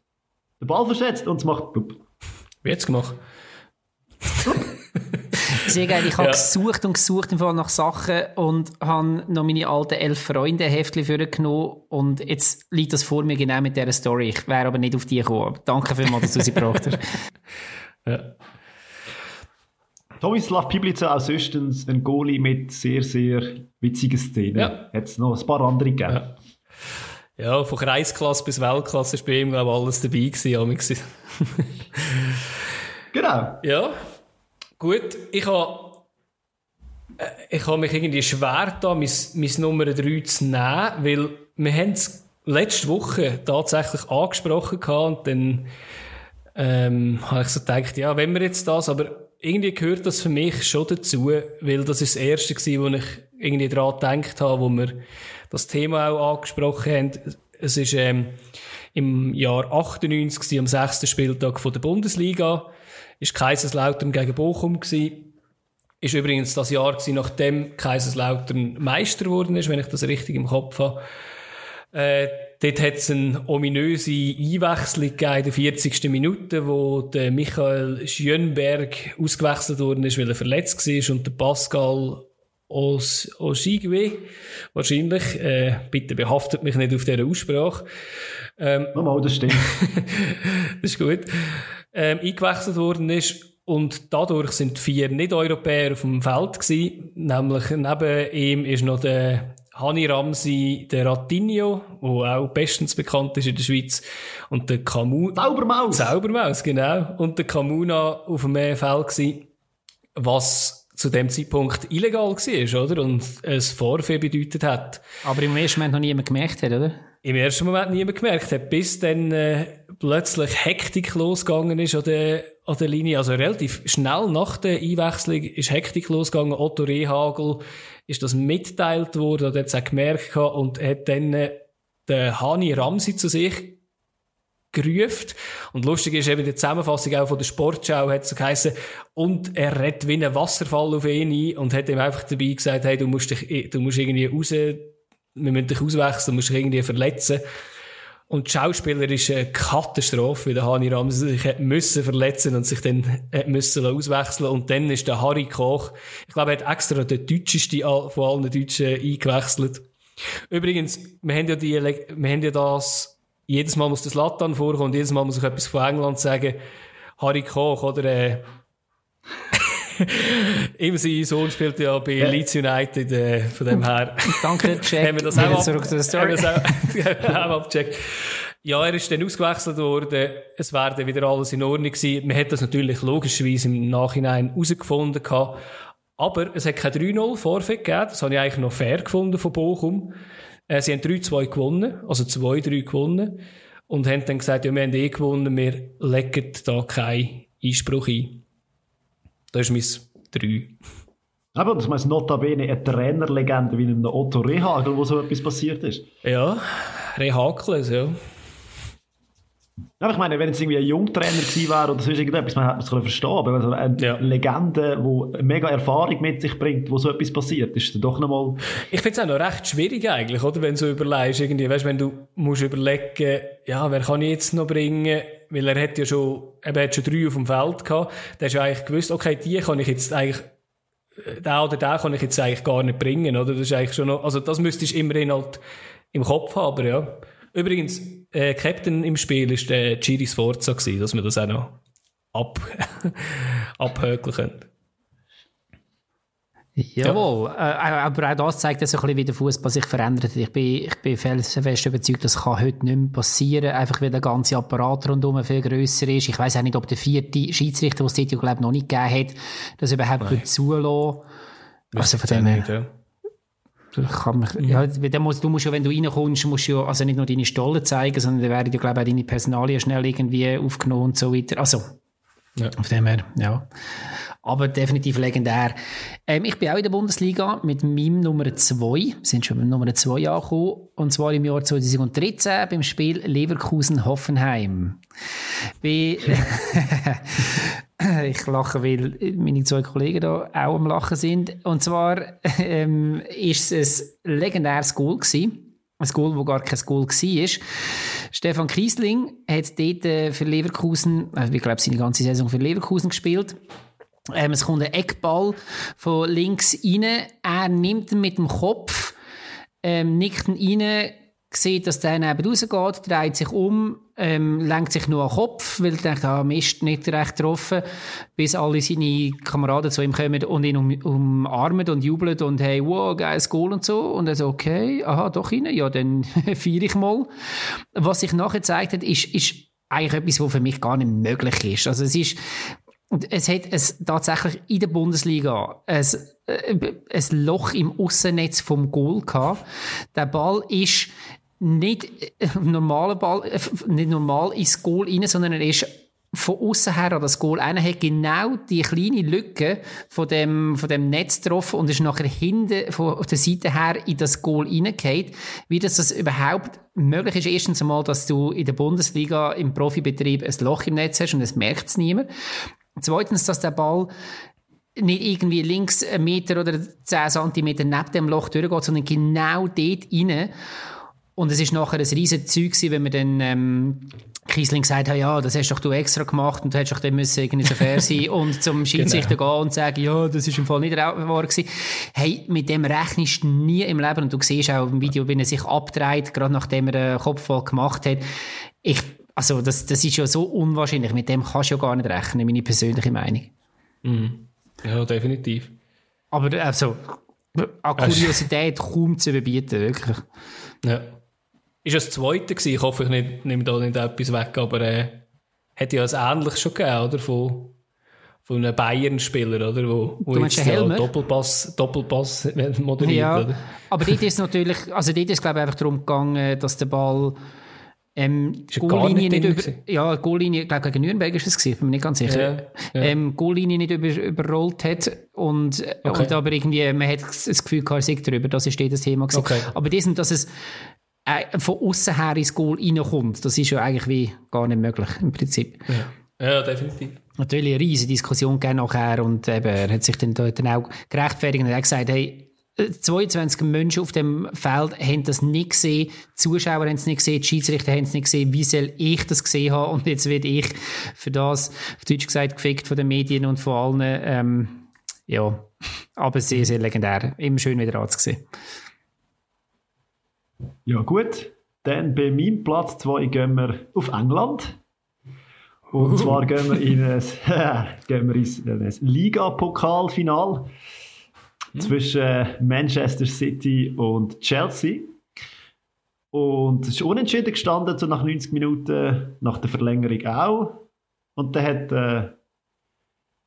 den Ball verschätzt und es macht blub. Wie jetzt gemacht? Sehr geil. Ich habe ja. gesucht und gesucht im Fall nach Sachen und habe noch meine alten elf Freunde Heftchen genommen und jetzt liegt das vor mir genau mit dieser Story. Ich wäre aber nicht auf die gekommen. Danke vielmals, dass du sie gebracht hast. Ja. Tomislav Piblica auch sonst ein Goalie mit sehr, sehr witzigen Szenen. Ja. Hat es noch ein paar andere gegeben. Ja. Ja, von Kreisklasse bis Weltklasse ist bei ihm, glaube ich, alles dabei gewesen. genau. Ja. Gut, ich habe äh, ich habe mich irgendwie schwer da, mein, mein Nummer 3 zu nehmen, weil wir haben es letzte Woche tatsächlich angesprochen gehabt und dann ähm, habe ich so gedacht, ja, wenn wir jetzt das, aber irgendwie gehört das für mich schon dazu, weil das ist das erste gewesen, wo ich irgendwie daran gedacht habe, wo wir das Thema auch angesprochen haben. Es ist ähm, im Jahr 98 am sechsten Spieltag von der Bundesliga, ist Kaiserslautern gegen Bochum gewesen. Ist übrigens das Jahr gewesen, nachdem Kaiserslautern Meister geworden ist, wenn ich das richtig im Kopf habe. Äh, dort hat es eine ominöse Einwechslung in der 40. Minute, wo der Michael Schönberg ausgewechselt worden ist, weil er verletzt war und der Pascal aus Osigwe, wahrscheinlich. Äh, bitte behaftet mich nicht auf dieser Aussprache. Ähm, Normal, das stimmt. das ist gut. Ähm, eingewechselt worden ist und dadurch sind vier Nicht-Europäer auf dem Feld gewesen. Nämlich neben ihm ist noch der Hani Ramsi, der Ratinho, der auch bestens bekannt ist in der Schweiz, und der Camu... Zaubermaus! Zaubermaus, genau. Und der Kamuna auf dem Feld gewesen, was zu dem Zeitpunkt illegal war, oder? Und es Vorfee bedeutet hat. Aber im ersten Moment noch niemand gemerkt hat, oder? Im ersten Moment niemand gemerkt hat, bis dann äh, plötzlich Hektik losgegangen ist an der, an der Linie. Also relativ schnell nach der Einwechslung ist Hektik losgegangen. Otto Rehagel ist das mitteilt worden, hat es auch gemerkt und hat dann äh, den Hani Ramsi zu sich gerufen. Und lustig ist eben die Zusammenfassung auch von der Sportschau hat so geheißen, und er redet wie ein Wasserfall auf ihn ein und hat ihm einfach dabei gesagt, hey, du musst dich, du musst irgendwie raus, wir müssen dich auswechseln, du musst dich irgendwie verletzen. Und die Schauspieler ist eine Katastrophe, weil der Hani Ramsey sich hat müssen verletzen und sich dann hat müssen auswechseln und dann ist der Harry Koch, ich glaube, er hat extra den deutschesten von allen Deutschen eingewechselt. Übrigens, wir haben ja die, wir haben ja das jedes Mal muss das Latan vorkommen und jedes Mal muss ich etwas von England sagen. Harry Koch, oder, äh, Immer sein Sohn spielt ja bei ja. Leeds United, äh, von dem her. Danke, Jack. haben wir das auch, zurück zu Story. Haben abgecheckt. Ja, er ist dann ausgewechselt worden. Es wäre dann wieder alles in Ordnung gewesen. Man hat das natürlich logischerweise im Nachhinein herausgefunden gehabt. Aber es hat kein 3-0 Vorfeld gegeben. Das habe ich eigentlich noch fair gefunden von Bochum. Äh, sie haben 3-2 gewonnen, also 2-3 gewonnen. Und haben dann gesagt, ja, wir haben eh gewonnen, wir legen da keinen Einspruch ein. Das ist mein 3. Aber das meint notabene eine Trainerlegende wie einem Otto Rehagel, wo so etwas passiert ist. Ja, Rehagel, ja. Ja, ich meine, wenn es irgendwie ein Jungtrainer gewesen wäre oder sonst irgendetwas, man hätte es verstehen aber also eine ja. Legende, die mega Erfahrung mit sich bringt, wo so etwas passiert, ist dann doch nochmal... Ich finde es auch noch recht schwierig eigentlich, oder? Wenn du so überlegst, irgendwie, weißt, wenn du musst überlegen, ja, wer kann ich jetzt noch bringen? Weil er hat ja schon, er hat schon drei auf dem Feld gehabt. Der hat ja eigentlich gewusst, okay, die kann ich jetzt eigentlich den oder den kann ich jetzt eigentlich gar nicht bringen, oder? Das ist eigentlich schon noch, also das müsstest du immerhin halt im Kopf haben, ja. Übrigens, äh, Captain im Spiel ist der Giri Sforza gewesen, dass wir das auch noch ab, abhökeln können. Jawohl, ja. äh, aber auch das zeigt so ein bisschen, wie der Fußball sich verändert. Ich bin, ich bin fest überzeugt, das kann heute nicht mehr passieren, einfach weil der ganze Apparat rundherum viel grösser ist. Ich weiß auch nicht, ob der vierte Schiedsrichter, den es dort, glaube noch nicht gegeben hat, das überhaupt zulassen. Also von dem her. Kann man, ja, ja musst, du musst ja, wenn du reinkommst, musst du ja, also nicht nur deine Stollen zeigen, sondern dann werden ja, glaube ich, auch deine Personalien schnell irgendwie aufgenommen und so weiter. Also, ja. von dem her, ja. Aber definitiv legendär. Ähm, ich bin auch in der Bundesliga mit meinem Nummer 2, sind schon beim Nummer 2 angekommen, und zwar im Jahr 2013 beim Spiel Leverkusen-Hoffenheim. ich lache, weil meine zwei Kollegen da auch am Lachen sind. Und zwar ähm, ist es ein legendäres Goal gewesen. Ein Goal, wo gar kein Goal war. Stefan Kiesling hat dort äh, für Leverkusen, also ich glaube, seine ganze Saison für Leverkusen gespielt. Ähm, es kommt ein Eckball von links rein. Er nimmt ihn mit dem Kopf, ähm, nickt ihn rein, sieht, dass der neben rausgeht, dreht sich um, ähm, lenkt sich nur an den Kopf, weil er denkt, ah, Mist, nicht recht getroffen, bis alle seine Kameraden zu ihm kommen und ihn um, umarmen und jubeln und hey, wow, geiles Goal und so. Und er so, okay, aha, doch rein, ja, dann feiere ich mal. Was sich nachher gezeigt hat, ist, ist eigentlich etwas, was für mich gar nicht möglich ist. Also es ist, es hat es tatsächlich in der Bundesliga ein, äh, ein Loch im Aussennetz vom Goal gehabt. Der Ball ist nicht äh, normaler Ball, äh, nicht normal ins Goal rein, sondern er ist von außen her an das Goal einer hat genau die kleine Lücke von dem, von dem Netz getroffen und ist nachher hinten von der Seite her in das Goal reingehauen. Wie das, das überhaupt möglich ist, erstens einmal, dass du in der Bundesliga im Profibetrieb ein Loch im Netz hast und es merkt es niemand. Zweitens, dass der Ball nicht irgendwie links einen Meter oder zehn Zentimeter neben dem Loch durchgeht, sondern genau dort rein. Und es ist nachher ein riesen Zeug wenn man dann ähm, Kiesling gesagt hat, ja, das hast doch du extra gemacht und du hättest doch dann müssen irgendwie so fair sein und zum Schiedsrichter genau. gehen und sagen, ja, das ist im Fall nicht wahr gewesen. Hey, mit dem rechnest du nie im Leben und du siehst auch im Video, wie er sich abdreht, gerade nachdem er einen Kopfball gemacht hat. Ich, also das, das ist ja so unwahrscheinlich, mit dem kannst du ja gar nicht rechnen, meine persönliche Meinung. Mhm. Ja, definitiv. Aber also, an Kuriosität kaum zu überbieten, wirklich. Ja ist das zweite gewesen. Ich hoffe, ich nehme da nicht etwas weg, aber äh, hätte ja ein ähnliches schon gegeben, oder? Von, von einem Bayern-Spieler, oder? Wo, wo du jetzt Helmer? Doppelpass, Doppelpass moderiert, ja, oder? aber dort ist natürlich, also dort ist glaube ich einfach darum gegangen, dass der Ball ähm, Goallinie nicht, nicht über, ja, Goallinie, ich glaube gegen Nürnberg ist es gewesen, bin mir nicht ganz sicher. Ja, ja. Ähm, Goallinie nicht über, überrollt hat und, okay. und aber irgendwie, man hat das Gefühl gehabt, er sei drüber, das ist das Thema gewesen. Okay. Aber das, dass es äh, von außen her ins Goal reinkommt. Das ist ja eigentlich wie gar nicht möglich im Prinzip. Ja, ja definitiv. Natürlich eine riesige Diskussion nachher und eben, er hat sich dann dort dann auch gerechtfertigt und hat gesagt, hey, 22 Menschen auf dem Feld haben das nicht gesehen, die Zuschauer haben es nicht gesehen, die Schiedsrichter haben es nicht gesehen, wie soll ich das gesehen haben und jetzt werde ich für das, auf Deutsch gesagt, gefickt von den Medien und von allen, ähm, ja, aber sehr, sehr legendär, immer schön wieder anzusehen. Ja, gut. Dann bei meinem Platz 2 gehen wir auf England. Und zwar gehen wir in ein, gehen wir in ein Liga-Pokalfinal hm. zwischen Manchester City und Chelsea. Und es ist unentschieden gestanden, so nach 90 Minuten, nach der Verlängerung auch. Und dann hat äh,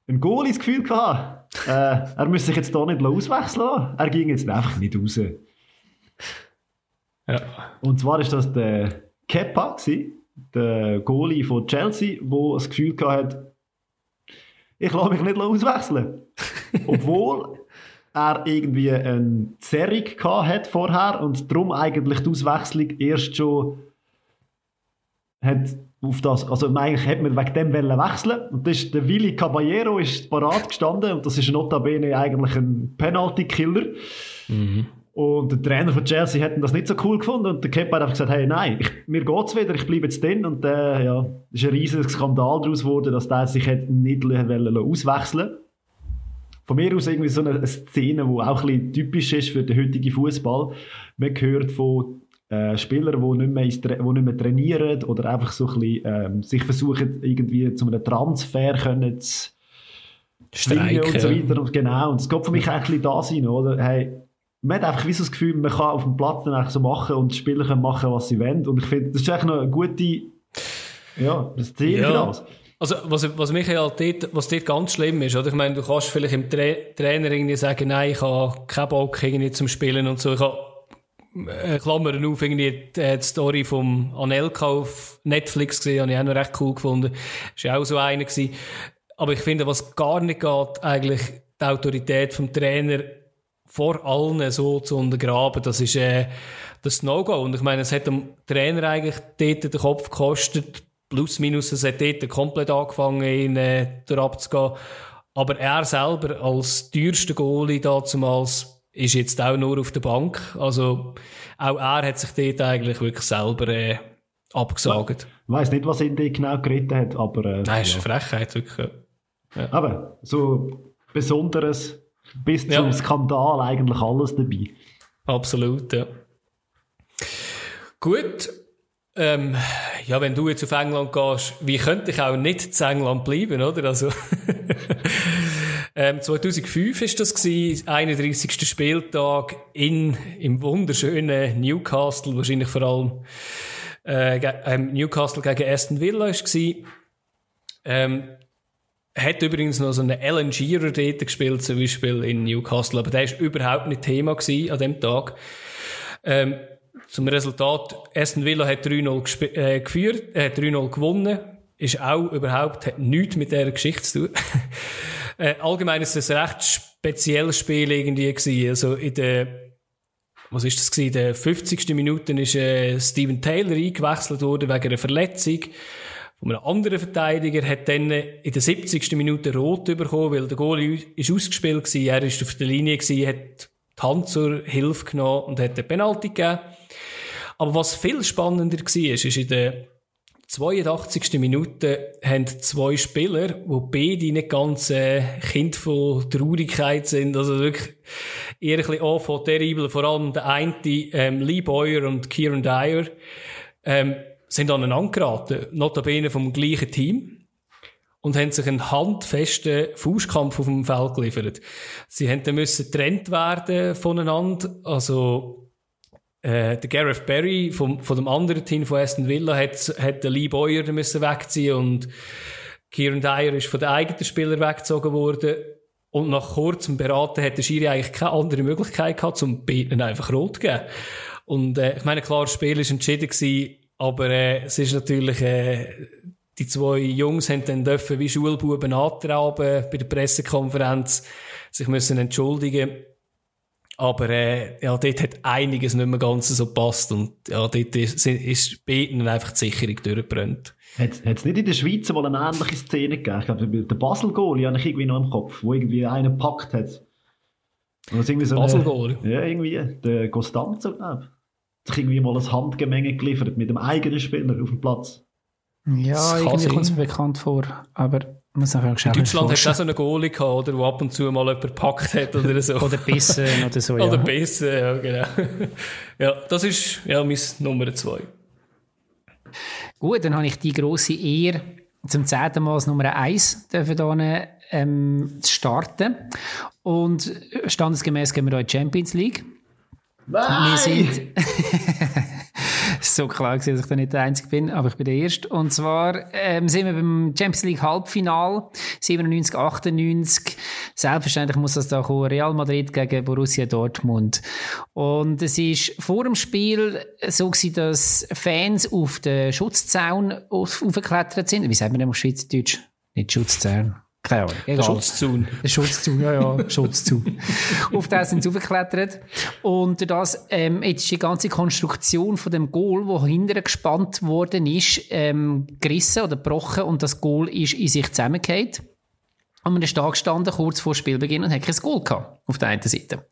ein Goalie das Gefühl gehabt, äh, er müsse sich jetzt hier nicht auswechseln Er ging jetzt einfach nicht raus. Ja. Und zwar ist das der Kepa, der Goalie von Chelsea, der das Gefühl hatte, ich lasse mich nicht auswechseln. Obwohl er irgendwie eine Zerrung hat vorher und darum eigentlich die Auswechslung erst schon hat auf das, also eigentlich hätte man wegen dem wechseln und das ist der Willi Caballero ist parat gestanden und das ist notabene eigentlich ein Penalty-Killer. Mhm. Und der Trainer von Chelsea hat das nicht so cool gefunden und der Kepa hat einfach gesagt, hey, nein, ich, mir geht's wieder, ich bleibe jetzt drin. Und äh, ja, ist ein riesiger Skandal daraus geworden, dass der sich nicht auswechseln Von mir aus irgendwie so eine Szene, die auch ein bisschen typisch ist für den heutigen Fußball. Man hört von äh, Spielern, die nicht, mehr die nicht mehr trainieren oder einfach so ein bisschen, ähm, sich versuchen, irgendwie zu einem Transfer können zu streiken und so weiter. Und genau, und es geht für mich auch ein da sein, oder? Hey, man hat einfach wie so das Gefühl, man kann auf dem Platz dann so machen und die Spieler können machen, was sie wollen. Und ich finde, das ist eigentlich noch eine gute ja, Szene ja. für das. Also, was, was mich halt dort, was dort ganz schlimm ist, oder? Ich meine, du kannst vielleicht im Tra Trainer irgendwie sagen, nein, ich habe keinen Bock irgendwie zum Spielen und so. Ich habe, äh, Klammern auf, irgendwie die, äh, die Story vom Anelka auf Netflix gesehen, habe ich auch noch recht cool gefunden. Ist ja auch so einer gewesen. Aber ich finde, was gar nicht geht, eigentlich die Autorität vom Trainer vor allen so zu untergraben, das ist äh, das No-Go. Und ich meine, es hat dem Trainer eigentlich dort den Kopf gekostet, plus minus, es hat dort komplett angefangen, ihn äh, abzugehen. Aber er selber als teuerster Goalie damals ist jetzt auch nur auf der Bank. Also auch er hat sich dort eigentlich wirklich selber äh, abgesagt. Ich weiss nicht, was ihn dort genau geritten hat, aber... Äh, Nein, ist ja. eine Frechheit, wirklich. Ja. Aber so Besonderes bis zum ja. Skandal eigentlich alles dabei. Absolut, ja. Gut. Ähm, ja, wenn du jetzt auf England gehst, wie könnte ich auch nicht zu England bleiben, oder? Also, ähm, 2005 ist das gewesen, 31. Spieltag in, im wunderschönen Newcastle, wahrscheinlich vor allem, äh, ähm, Newcastle gegen Aston Villa ist gewesen. Ähm, hat übrigens noch so einen Alan Shearer dort gespielt, zum Beispiel in Newcastle, aber der ist überhaupt nicht Thema gewesen an dem Tag. Ähm, zum Resultat, Aston Villa hat 3-0 äh, geführt, äh, 3-0 gewonnen. Ist auch überhaupt, hat nichts mit dieser Geschichte zu tun. äh, allgemein ist es ein recht spezielles Spiel irgendwie gewesen. Also in der, was ist das gewesen? In den 50. Minuten ist äh, Steven Taylor eingewechselt worden wegen einer Verletzung. Von einem anderen Verteidiger hat dann in der 70. Minute rot bekommen, weil der Goalie ist ausgespielt gewesen. Er ist auf der Linie hat die Hand zur Hilfe genommen und hat eine Penalty gegeben. Aber was viel spannender war, ist, in der 82. Minute haben zwei Spieler, wo beide nicht ganz äh, Kind von Traurigkeit sind, also wirklich eher ein bisschen von terrible, vor allem der eine, ähm, Lee Boyer und Kieran Dyer, ähm, sind aneinander geraten, notabene vom gleichen Team und haben sich einen handfesten Fußkampf auf dem Feld geliefert. Sie haben dann getrennt werden voneinander, also äh, der Gareth Barry vom, von dem anderen Team von Aston Villa hat, den Lee Boyer müssen wegziehen und Kieran Dyer ist von den eigenen Spielern weggezogen worden. Und nach kurzem Beraten hat der Schiri eigentlich keine andere Möglichkeit gehabt, zum Beten einfach rot zu geben. Und äh, ich meine, klar, das Spiel war entschieden gewesen, aber äh, es ist natürlich, äh, die zwei Jungs haben dann dürfen wie Schulbuben antraben bei der Pressekonferenz, sich müssen entschuldigen aber äh, ja, dort hat einiges nicht mehr ganz so gepasst und ja, dort ist, ist Beten einfach die Sicherung durchgebrannt. Hat es nicht in der Schweiz mal eine ähnliche Szene gegeben? Ich glaube, der Basel-Goalie habe ich irgendwie noch im Kopf, wo irgendwie einen gepackt hat. So Basel-Goalie? Ja, irgendwie. Der Costanzo, glaube ich. Hat sich irgendwie mal ein Handgemenge geliefert mit dem eigenen Spieler auf dem Platz. Ja, irgendwie kommt es mir bekannt vor, aber muss In Deutschland hat auch so einen Goalie gehabt, oder, wo ab und zu mal jemand gepackt hat oder so. oder Bissen oder so, ja. Oder Bissen, ja, genau. ja, das ist ja mein Nummer zwei. Gut, dann habe ich die grosse Ehre, zum zehnten Mal als Nummer eins hier ähm, zu starten. Und standesgemäß gehen wir hier in die Champions League. Nein! Wir sind so klar gewesen, dass ich da nicht der Einzige bin, aber ich bin der Erste. Und zwar ähm, sind wir beim Champions League Halbfinal 97, 98. Selbstverständlich muss das da kommen. Real Madrid gegen Borussia Dortmund. Und es ist vor dem Spiel so gewesen, dass Fans auf den Schutzzaun aufgeklettert sind. Wie sagt man denn auf Schweizerdeutsch? Nicht Schutzzaun. Keine Ahnung. Egal. Der Schutzzaun, ja, ja, Schutzzaun. Auf den sind sie aufgeklettert. Und das, ähm, jetzt ist die ganze Konstruktion von dem Goal, wo hinterher gespannt worden ist, ähm, gerissen oder gebrochen und das Goal ist in sich zusammengefallen. Und man ist da gestanden, kurz vor Spielbeginn und hat kein Goal gehabt, auf der einen Seite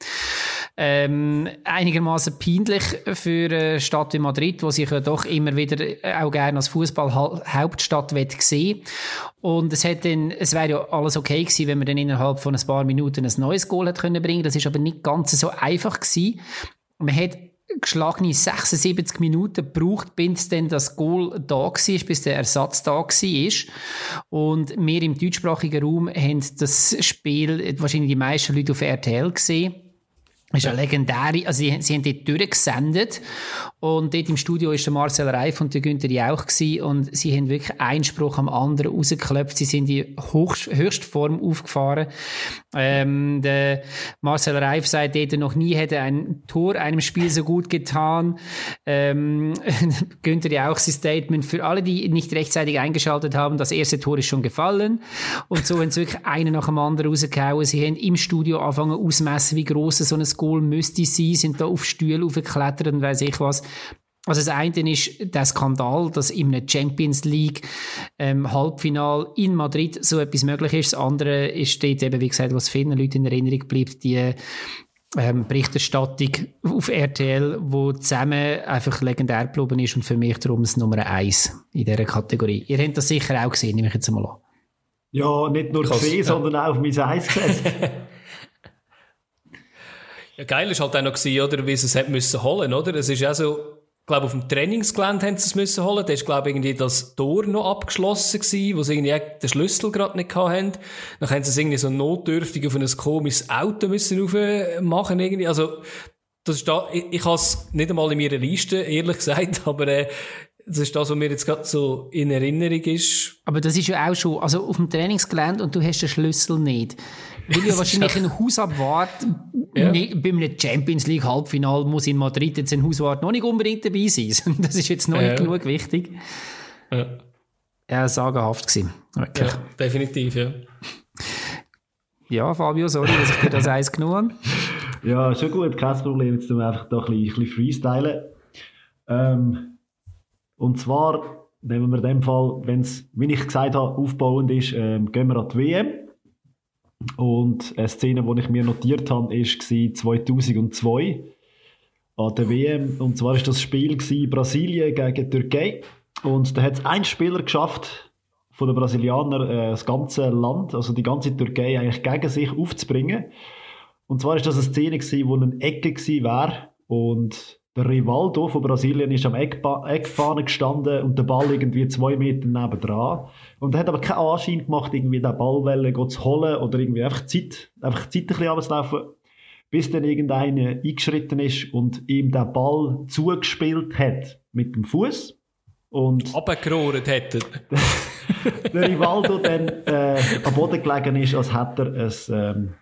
ähm, einigermaßen peinlich für eine Stadt wie Madrid, wo sich ja doch immer wieder auch gerne als Fußball-Hauptstadt sehen Und es dann, es wäre ja alles okay gewesen, wenn man dann innerhalb von ein paar Minuten ein neues Goal hätte können bringen. Das ist aber nicht ganz so einfach gewesen. Man hat geschlagene 76 Minuten gebraucht, bis dann das Goal da war, bis der Ersatz da war. Und wir im deutschsprachigen Raum haben das Spiel wahrscheinlich die meisten Leute auf RTL gesehen. Ist eine legendäre, also sie, sie haben dort durchgesendet und dort im Studio ist der Marcel Reif und der Günther Jauch gewesen und sie haben wirklich einen Spruch am anderen rausgeklopft. Sie sind in Hochst, Höchstform aufgefahren. Ähm, der Marcel Reif sagt dort, noch nie hätte ein Tor einem Spiel so gut getan. Ähm, Günther Jauch sein Statement für alle, die nicht rechtzeitig eingeschaltet haben, das erste Tor ist schon gefallen und so haben sie wirklich einen nach dem anderen rausgehauen. Sie haben im Studio angefangen ausmessen, wie groß so ein Goal müsste sein, sind da auf Stühle aufgeklettert und weiß ich was. Also das eine ist der Skandal, dass im Champions League ähm, Halbfinal in Madrid so etwas möglich ist. Das andere ist dort eben, wie gesagt, was vielen Leuten in Erinnerung bleibt, die ähm, Berichterstattung auf RTL, wo zusammen einfach legendär geblieben ist und für mich darum das Nummer eins in dieser Kategorie. Ihr habt das sicher auch gesehen, nehme ich jetzt mal an. Ja, nicht nur gesehen, sondern auch auf mein Eis gesetzt. ja, geil ist halt auch noch gewesen, oder, wie sie es hat müssen holen, oder? Es ist ja so, ich glaube, auf dem Trainingsgelände haben sie es müssen holen. Da ist, glaube ich, irgendwie das Tor noch abgeschlossen gewesen, wo sie irgendwie den Schlüssel gerade nicht hatten. Dann haben sie es irgendwie so notdürftig auf ein komisches Auto müssen machen, irgendwie. Also, das ist da, ich, ich habe es nicht einmal in meiner Liste, ehrlich gesagt, aber, äh, das ist das, was mir jetzt gerade so in Erinnerung ist. Aber das ist ja auch schon, also auf dem Trainingsgelände und du hast den Schlüssel nicht. Weil ja wahrscheinlich ein Hausabwart ja. bei einem Champions League Halbfinal muss in Madrid jetzt ein Hauswart noch nicht unbedingt dabei sein. Das ist jetzt noch ja. nicht genug wichtig. Ja. Ja, sagenhaft gewesen. Wirklich. Ja, definitiv, ja. Ja, Fabio, sorry, dass ich dir das eins genommen habe. Ja, schon gut, kein Problem. Jetzt tun wir einfach da ein bisschen, ein bisschen freestylen. Ähm, und zwar nehmen wir in dem Fall, wenn es, wie ich gesagt habe, aufbauend ist, ähm, gehen wir an die WM. Und eine Szene, die ich mir notiert habe, war 2002 an der WM. Und zwar war das Spiel Brasilien gegen Türkei. Und da hat es ein Spieler geschafft, von den Brasilianern äh, das ganze Land, also die ganze Türkei eigentlich gegen sich aufzubringen. Und zwar ist das eine Szene gewesen, wo eine Ecke wäre und der Rivaldo von Brasilien ist am Eckfahne gestanden und der Ball irgendwie zwei Meter nebendran. Und er hat aber keinen Anschein gemacht, irgendwie den Ballwelle zu holen oder irgendwie einfach Zeit, einfach Zeit ein bisschen abzulaufen, bis dann irgendeiner eingeschritten ist und ihm den Ball zugespielt hat mit dem Fuß und abgerohrt hätte. der Rivaldo dann äh, am Boden gelegen ist, als hätte er es ähm,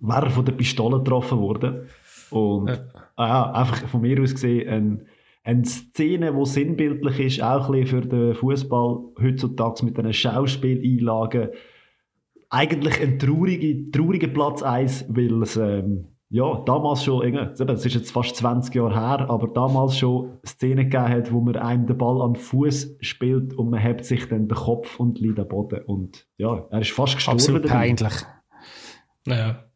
wäre von der Pistole getroffen worden. Und ja ah, einfach von mir aus gesehen ein, eine Szene, die sinnbildlich ist, auch ein bisschen für den Fußball heutzutage mit diesen Schauspieleinlagen. Eigentlich ein trauriger, trauriger Platz 1, weil es ähm, ja, damals schon, es ist jetzt fast 20 Jahre her, aber damals schon Szenen gegeben hat, wo man einem den Ball an den Fuß spielt und man hebt sich dann den Kopf und liegt am Boden. Und ja, er ist fast gestorben. Absolut peinlich. Ja.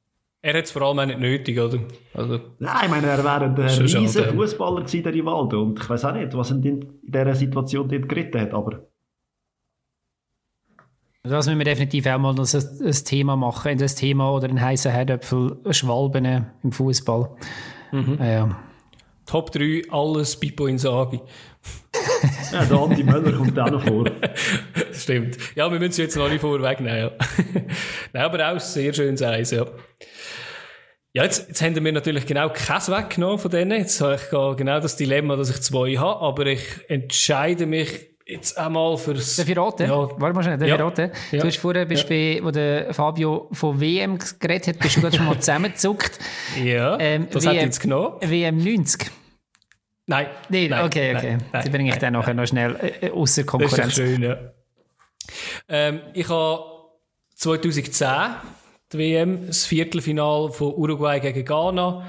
Er hat es vor allem auch nicht nötig, oder? Also, Nein, ich meine, er wäre ein riesiger Fußballer gewesen, der Rivaldo. Und ich weiß auch nicht, was er in dieser Situation dort geritten hat, aber... Das müssen wir definitiv auch mal ein, ein Thema machen, ein Thema oder ein heißer Herdöpfel, Schwalben im Fußball. Mhm. Ja. Top 3, alles Pipo Insagi. ja, der Andi Möller kommt auch noch vor. Stimmt. Ja, wir müssen es jetzt noch nicht vorwegnehmen. Ja. Nein, aber auch sehr schönes Eis, ja. Ja, jetzt, jetzt haben wir natürlich genau keins weggenommen von denen. Jetzt habe ich genau das Dilemma, dass ich zwei habe, aber ich entscheide mich jetzt einmal fürs... Darf ich raten? Ja. Warte mal schnell, darf ja. ich raten? Ja. Du hast vorher, bist ja. bei, wo der Fabio von WM geredet hat, bist du gerade schon mal zusammengezuckt. Ja, ähm, das WM, hat jetzt genommen. WM 90. Nein. Nein, nein okay, okay. Nein, dann bringe ich nein, dann nachher noch schnell äh, außer Konkurrenz. Das ist schön, ja. Ähm, ich habe 2010 die WM, das Viertelfinal von Uruguay gegen Ghana.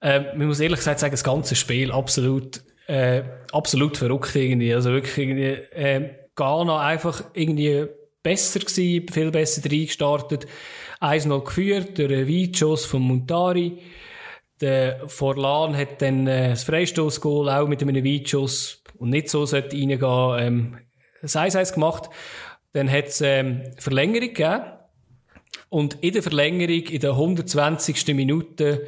Äh, man muss ehrlich gesagt sagen, das ganze Spiel absolut, äh, absolut verrückt irgendwie. Also wirklich irgendwie, äh, Ghana einfach irgendwie besser gewesen, viel besser reingestartet. 1-0 geführt durch einen Weitschuss von Montari. Der Forlan hat dann äh, das Freistoßgoal auch mit einem Weitschuss und nicht so sollte reingehen, ähm, das 1-1 gemacht. Dann hat es ähm, Verlängerung gegeben. Und in der Verlängerung, in der 120. Minute,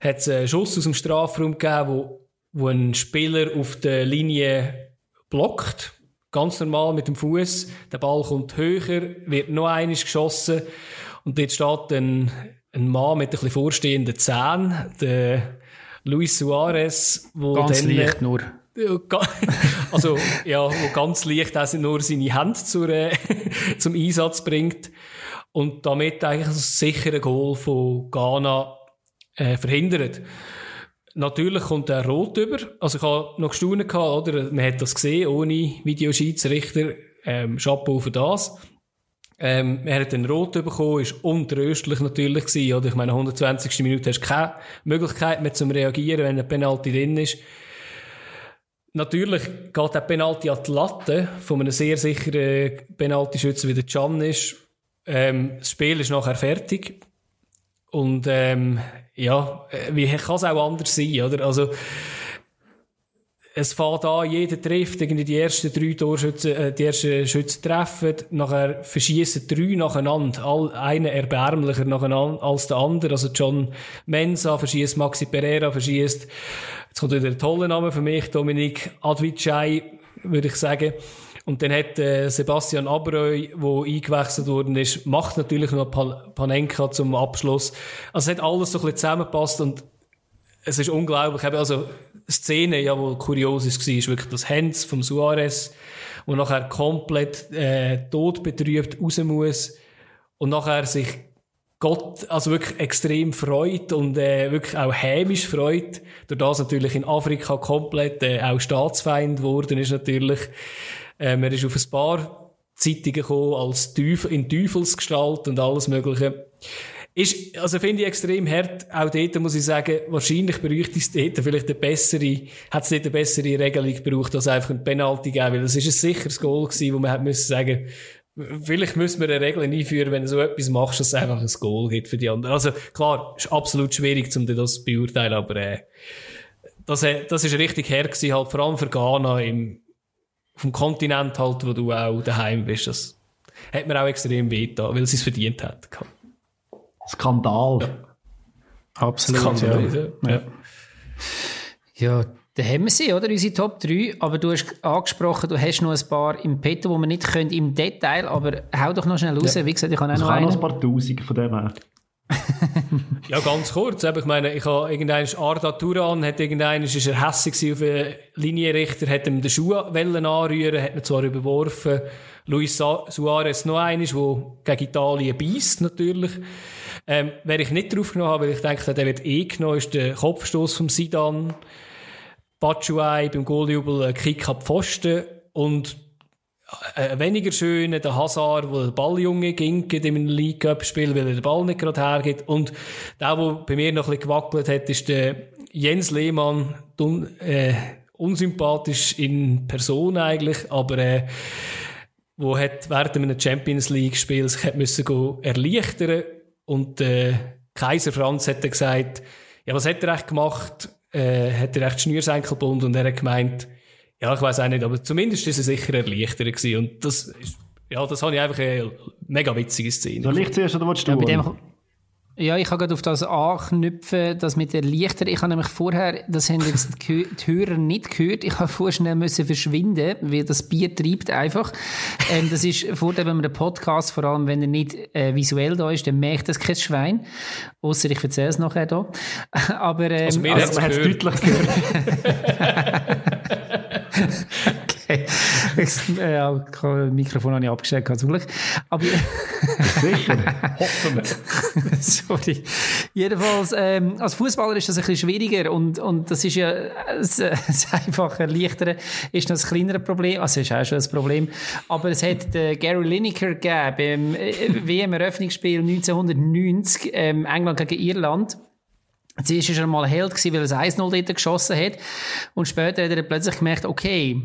hat es einen Schuss aus dem Strafraum gegeben, wo, wo ein Spieler auf der Linie blockt. Ganz normal mit dem Fuß. Der Ball kommt höher, wird noch einmal geschossen. Und dort steht ein, ein Mann mit ein bisschen vorstehenden Zähnen, der Luis Suarez, wo Ganz dann, leicht nur. Also, ja, wo ganz leicht auch nur seine Hand zur, äh, zum Einsatz bringt und damit eigentlich das sichere Goal von Ghana äh, verhindert. Natürlich kommt er rot über. Also ich habe noch gestaunt gehabt, oder? Man hat das gesehen, ohne Videoschiedsrichter. Ähm, Chapeau für das. Ähm, er hat den Rot bekommen, ist untröstlich natürlich gewesen, oder? Ich meine, 120. Minute hast du keine Möglichkeit mehr zum Reagieren, wenn ein Penalty drin ist. Natürlich geht der Penalty an die Latte von einem sehr sicheren Penaltyschützer wie der Can ist. Ähm, das Spiel ist nachher fertig. Und ähm, ja, wie kann es auch anders sein, oder? Also, es fährt an, jeder trifft, irgendwie die ersten drei Torschützen, äh, die ersten Schützen treffen, nachher verschießen drei nacheinander, all, einer erbärmlicher nacheinander als der andere, also John Mensa verschießt, Maxi Pereira verschießt, jetzt kommt wieder ein toller Name für mich, Dominik Advicai, würde ich sagen. Und dann hat äh, Sebastian Abreu, der eingewechselt worden ist, macht natürlich noch Panenka zum Abschluss. Also es hat alles so ein bisschen zusammengepasst und es ist unglaublich. Also Szene, ja, wo kurios ist, war, wirklich das Hands vom Suarez, wo nachher komplett äh, todbetrübt raus muss und nachher sich Gott also wirklich extrem freut und äh, wirklich auch hämisch freut, durch das natürlich in Afrika komplett äh, auch Staatsfeind geworden ist natürlich. Ähm, er ist auf ein paar Zeitungen gekommen als Teufel, in Teufelsgestalt und alles mögliche. Ist, also finde ich extrem hart. Auch dort muss ich sagen, wahrscheinlich bräuchte es dort vielleicht eine bessere, hat es dort eine bessere Regelung gebraucht, als einfach ein Penalty geben, weil das ist ein sicheres Goal gewesen, wo man hat müssen sagen, vielleicht müssen wir eine Regel einführen, wenn du so etwas machst, dass es einfach ein Goal gibt für die anderen. Also, klar, ist absolut schwierig, um das zu beurteilen, aber, äh, das, äh, das ist richtig her gewesen, halt, vor allem für Ghana im, vom Kontinent halt, wo du auch daheim bist. Das hat mir auch extrem weh weil sie es verdient hat. Skandal. Ja. Absolut, Skandal, ja. ja. ja. dann haben wir sie, oder? Unsere Top 3. Aber du hast angesprochen, du hast noch ein paar im Petto, die wir nicht können im Detail, aber hau doch noch schnell raus. Ja. Wie gesagt, ich habe auch noch, noch ein paar Tausend von dem her. Ja, ganz kurz. Ich meine, ich habe irgendeinen Arda Turan, hat irgendeinen, ist er hässlich auf einen Linienrichter, hat ihm den Schuh anrühren, hat ihn zwar überworfen. Luis Suarez noch einer, der gegen Italien beißt, natürlich. Ähm, wer ich nicht drauf genommen habe, weil ich denke, der wird eh genommen, ist der Kopfstoß vom Sidan. Batshuayi beim Goaljubel ein Kick ab Pfosten und äh, weniger schöner der Hazard, wo der Balljunge ging in einem League Cup Spiel, weil er den Ball nicht gerade hergibt. Und der, der bei mir noch ein bisschen gewackelt hat, ist der Jens Lehmann, dun, äh, unsympathisch in Person eigentlich, aber äh, wo hat während einem Champions League Spiel sich hat müssen erleichtern und äh, Kaiser Franz hat gesagt, ja, was hat er echt gemacht? Äh, hat er echt Schnürsenkelbund und er hat gemeint, ja, ich weiß auch nicht, aber zumindest ist er sicher erleichtert gewesen. Und das ist, ja, das habe ich einfach eine mega witzige Szene. Soll ich zuerst oder willst du? Ja, ja, ich kann gerade auf das anknüpfen, das mit der Lichter. Ich habe nämlich vorher, das haben jetzt die Hörer nicht gehört, ich habe vorher schnell müssen verschwinden, weil das Bier treibt einfach. Ähm, das ist Vorteil, wenn man den Podcast, vor allem wenn er nicht äh, visuell da ist, dann merkt das kein Schwein. Außer ich erzähle es nachher da. Aber, ähm, also, mir also, man hat es deutlich gehört. okay. ja, das Mikrofon habe ich abgestellt, zum Glück. Aber, Sicher, hoffen wir. Sorry. Jedenfalls, ähm, als Fußballer ist das ein bisschen schwieriger und, und das ist ja das, das einfache Erleichtern ist noch ein kleineres Problem. Also, ist auch schon ein Problem. Aber es hat äh, Gary Lineker gegeben beim äh, WM-Eröffnungsspiel 1990, ähm, England gegen Irland. Zuerst war er mal Held, weil er 1-0 dort geschossen hat. Und später hat er plötzlich gemerkt, okay,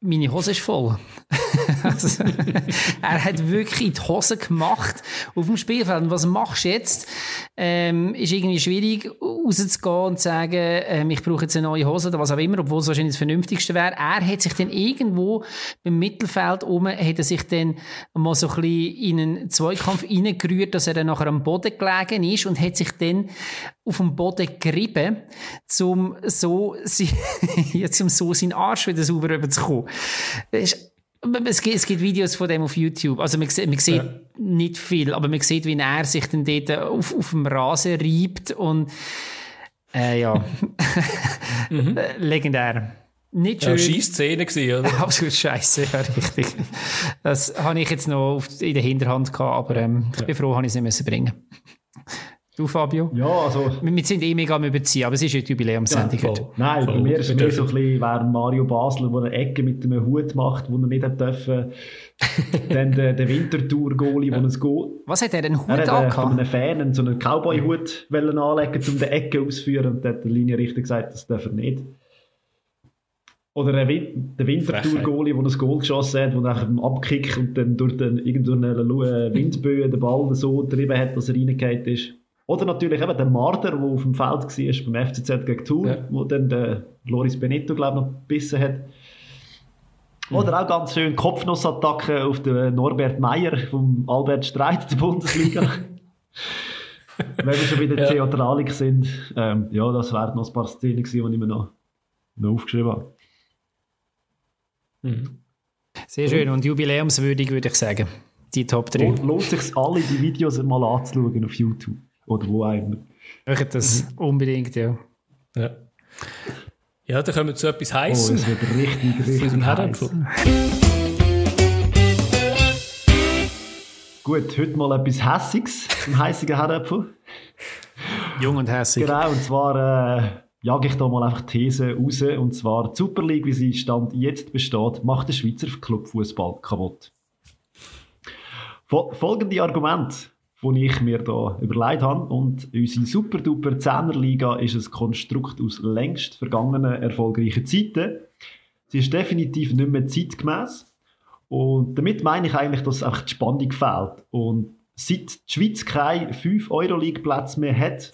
meine Hose ist voll. also, er hat wirklich die Hose gemacht auf dem Spielfeld. Und was machst du jetzt? Ähm, ist irgendwie schwierig, rauszugehen und zu sagen, ähm, ich brauche jetzt eine neue Hose oder was auch immer, obwohl es wahrscheinlich das Vernünftigste wäre. Er hat sich dann irgendwo beim Mittelfeld oben, hat er sich dann mal so ein bisschen in einen Zweikampf reingerührt, dass er dann nachher am Boden gelegen ist und hat sich dann auf dem Boden gerieben, um so, jetzt um so seinen Arsch wieder sauber rüberzukommen. Es gibt, es gibt Videos von dem auf YouTube. Also man, man sieht ja. nicht viel, aber man sieht, wie er sich dann dort auf, auf dem Rasen reibt und äh, ja, mhm. legendär. Nicht schön. Ja, Scheißszene gewesen, oder? Absolut scheiße, ja, richtig. Das habe ich jetzt noch in der Hinterhand gehabt, aber ähm, ich bin froh, dass ich es nicht müssen bringen Du, Fabio? Ja, also... Wir, sind eh mega am Überziehen, aber es ist eine Jubiläumssendung ja, Nein, voll. bei mir ist es mehr so ein bisschen, während Mario Basler, der eine Ecke mit einem Hut macht, wo er nicht hat dürfen. Dann der, der Wintertour-Goalie, der ein Goal... Was hat er denn Hut Er hat von einem Fan so einen Cowboy-Hut anlegen um die Ecke auszuführen und dann hat der Linienrichter gesagt, das darf er nicht. Oder der, Wintertour-Goalie, der ein Goal geschossen hat, der nach dem Abkick und dann durch den, irgendeine Windböe den Ball so getrieben hat, dass er reingefallen ist. Oder natürlich eben der Marder, der auf dem Feld war beim FCZ gegen Tour, ja. wo dann der Loris Benito, glaube ich, noch gebissen hat. Oder mhm. auch ganz schön Kopfnussattacke auf den Norbert Meyer vom Albert Streit der Bundesliga. Wenn wir schon bei der ja. Theatralik sind, ähm, ja, das wären noch ein paar Szenen gewesen, die ich mir noch, noch aufgeschrieben habe. Mhm. Sehr schön und jubiläumswürdig, würde ich sagen. Die Top 3. Lohnt, lohnt sich alle die Videos mal anzuschauen auf YouTube oder wo immer. Macht das mhm. unbedingt, ja. Ja. Ja, dann kommen wir zu etwas heißen. Oh, es wird richtig, richtig heiß. Gut, heute mal etwas Hässiges zum heißigen Herdäpfel. Jung und hässig. Genau, und zwar äh, jage ich da mal einfach These raus. Und zwar die Super League, wie sie Stand jetzt besteht, macht den Schweizer Clubfußball kaputt. Folgende Argument die ich mir da überlegt habe. Und unsere super-duper Zehnerliga ist ein Konstrukt aus längst vergangenen erfolgreichen Zeiten. Sie ist definitiv nicht mehr zeitgemäß. Und damit meine ich eigentlich, dass einfach die Spannung fehlt. Und seit die Schweiz keine 5 Euroleague-Plätze mehr hat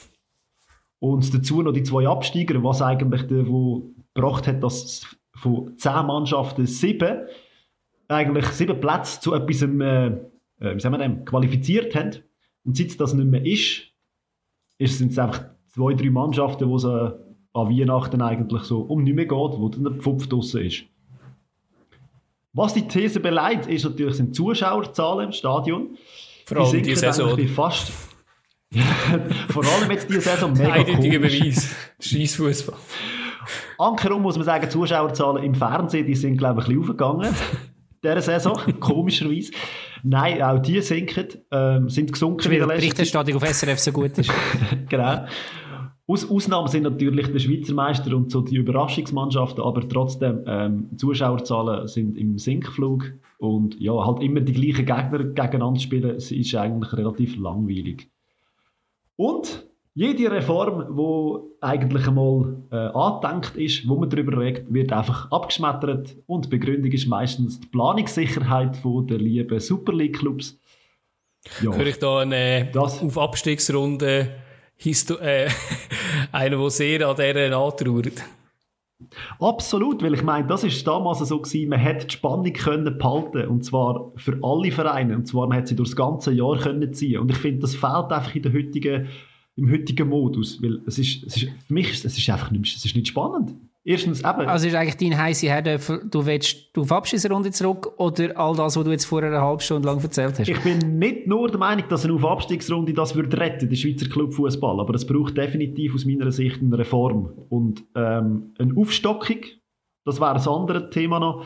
und dazu noch die zwei Absteiger, was eigentlich wo gebracht hat, dass von 10 Mannschaften 7 eigentlich 7 Plätze zu etwas äh, äh, wie sagen wir dem, qualifiziert haben, und seit das nicht mehr ist, ist sind es einfach zwei, drei Mannschaften, wo es äh, an Weihnachten eigentlich so um nicht mehr geht, wo dann der Pfupf draussen ist. Was die These beleidigt, ist natürlich sind Zuschauerzahlen im Stadion. Vor allem die, die Saison. Fast, vor allem jetzt diese Saison mega Eindeutiger Beweis. Scheissfußball. Ankerum muss man sagen, Zuschauerzahlen im Fernsehen, die sind glaube ich ein bisschen aufgegangen dieser Saison, komischerweise. Nein, auch die sinken, ähm, sind gesunken. Weil die Berichterstattung auf SRF so gut ist. genau. Aus Ausnahmen sind natürlich der Schweizer Meister und so die Überraschungsmannschaften, aber trotzdem, ähm, Zuschauerzahlen sind im Sinkflug und ja, halt immer die gleichen Gegner gegeneinander spielen, ist eigentlich relativ langweilig. Und jede Reform, die eigentlich einmal äh, angedenkt ist, wo man darüber redet, wird einfach abgeschmettert und die Begründung ist meistens die Planungssicherheit von der lieben Super League Clubs. Ja. Höre ich da eine das, auf Abstiegsrunde Histo äh, einer, der sehr an dieser antrauert? Absolut, weil ich meine, das ist damals so gewesen, man hätte die Spannung können behalten und zwar für alle Vereine und zwar man hätte sie durch das ganze Jahr können ziehen und ich finde, das fehlt einfach in der heutigen im heutigen Modus. Weil es ist, es ist, für mich ist es ist einfach nicht, es ist nicht spannend. Erstens eben. Also ist eigentlich dein heiße Herdöpfel, du willst du auf Abschießrunde zurück oder all das, was du jetzt vorher eine halbe Stunde lang erzählt hast? Ich bin nicht nur der Meinung, dass eine Aufabstiegsrunde das würde retten, der Schweizer Clubfußball, aber es braucht definitiv aus meiner Sicht eine Reform und ähm, eine Aufstockung. Das wäre ein anderes Thema noch.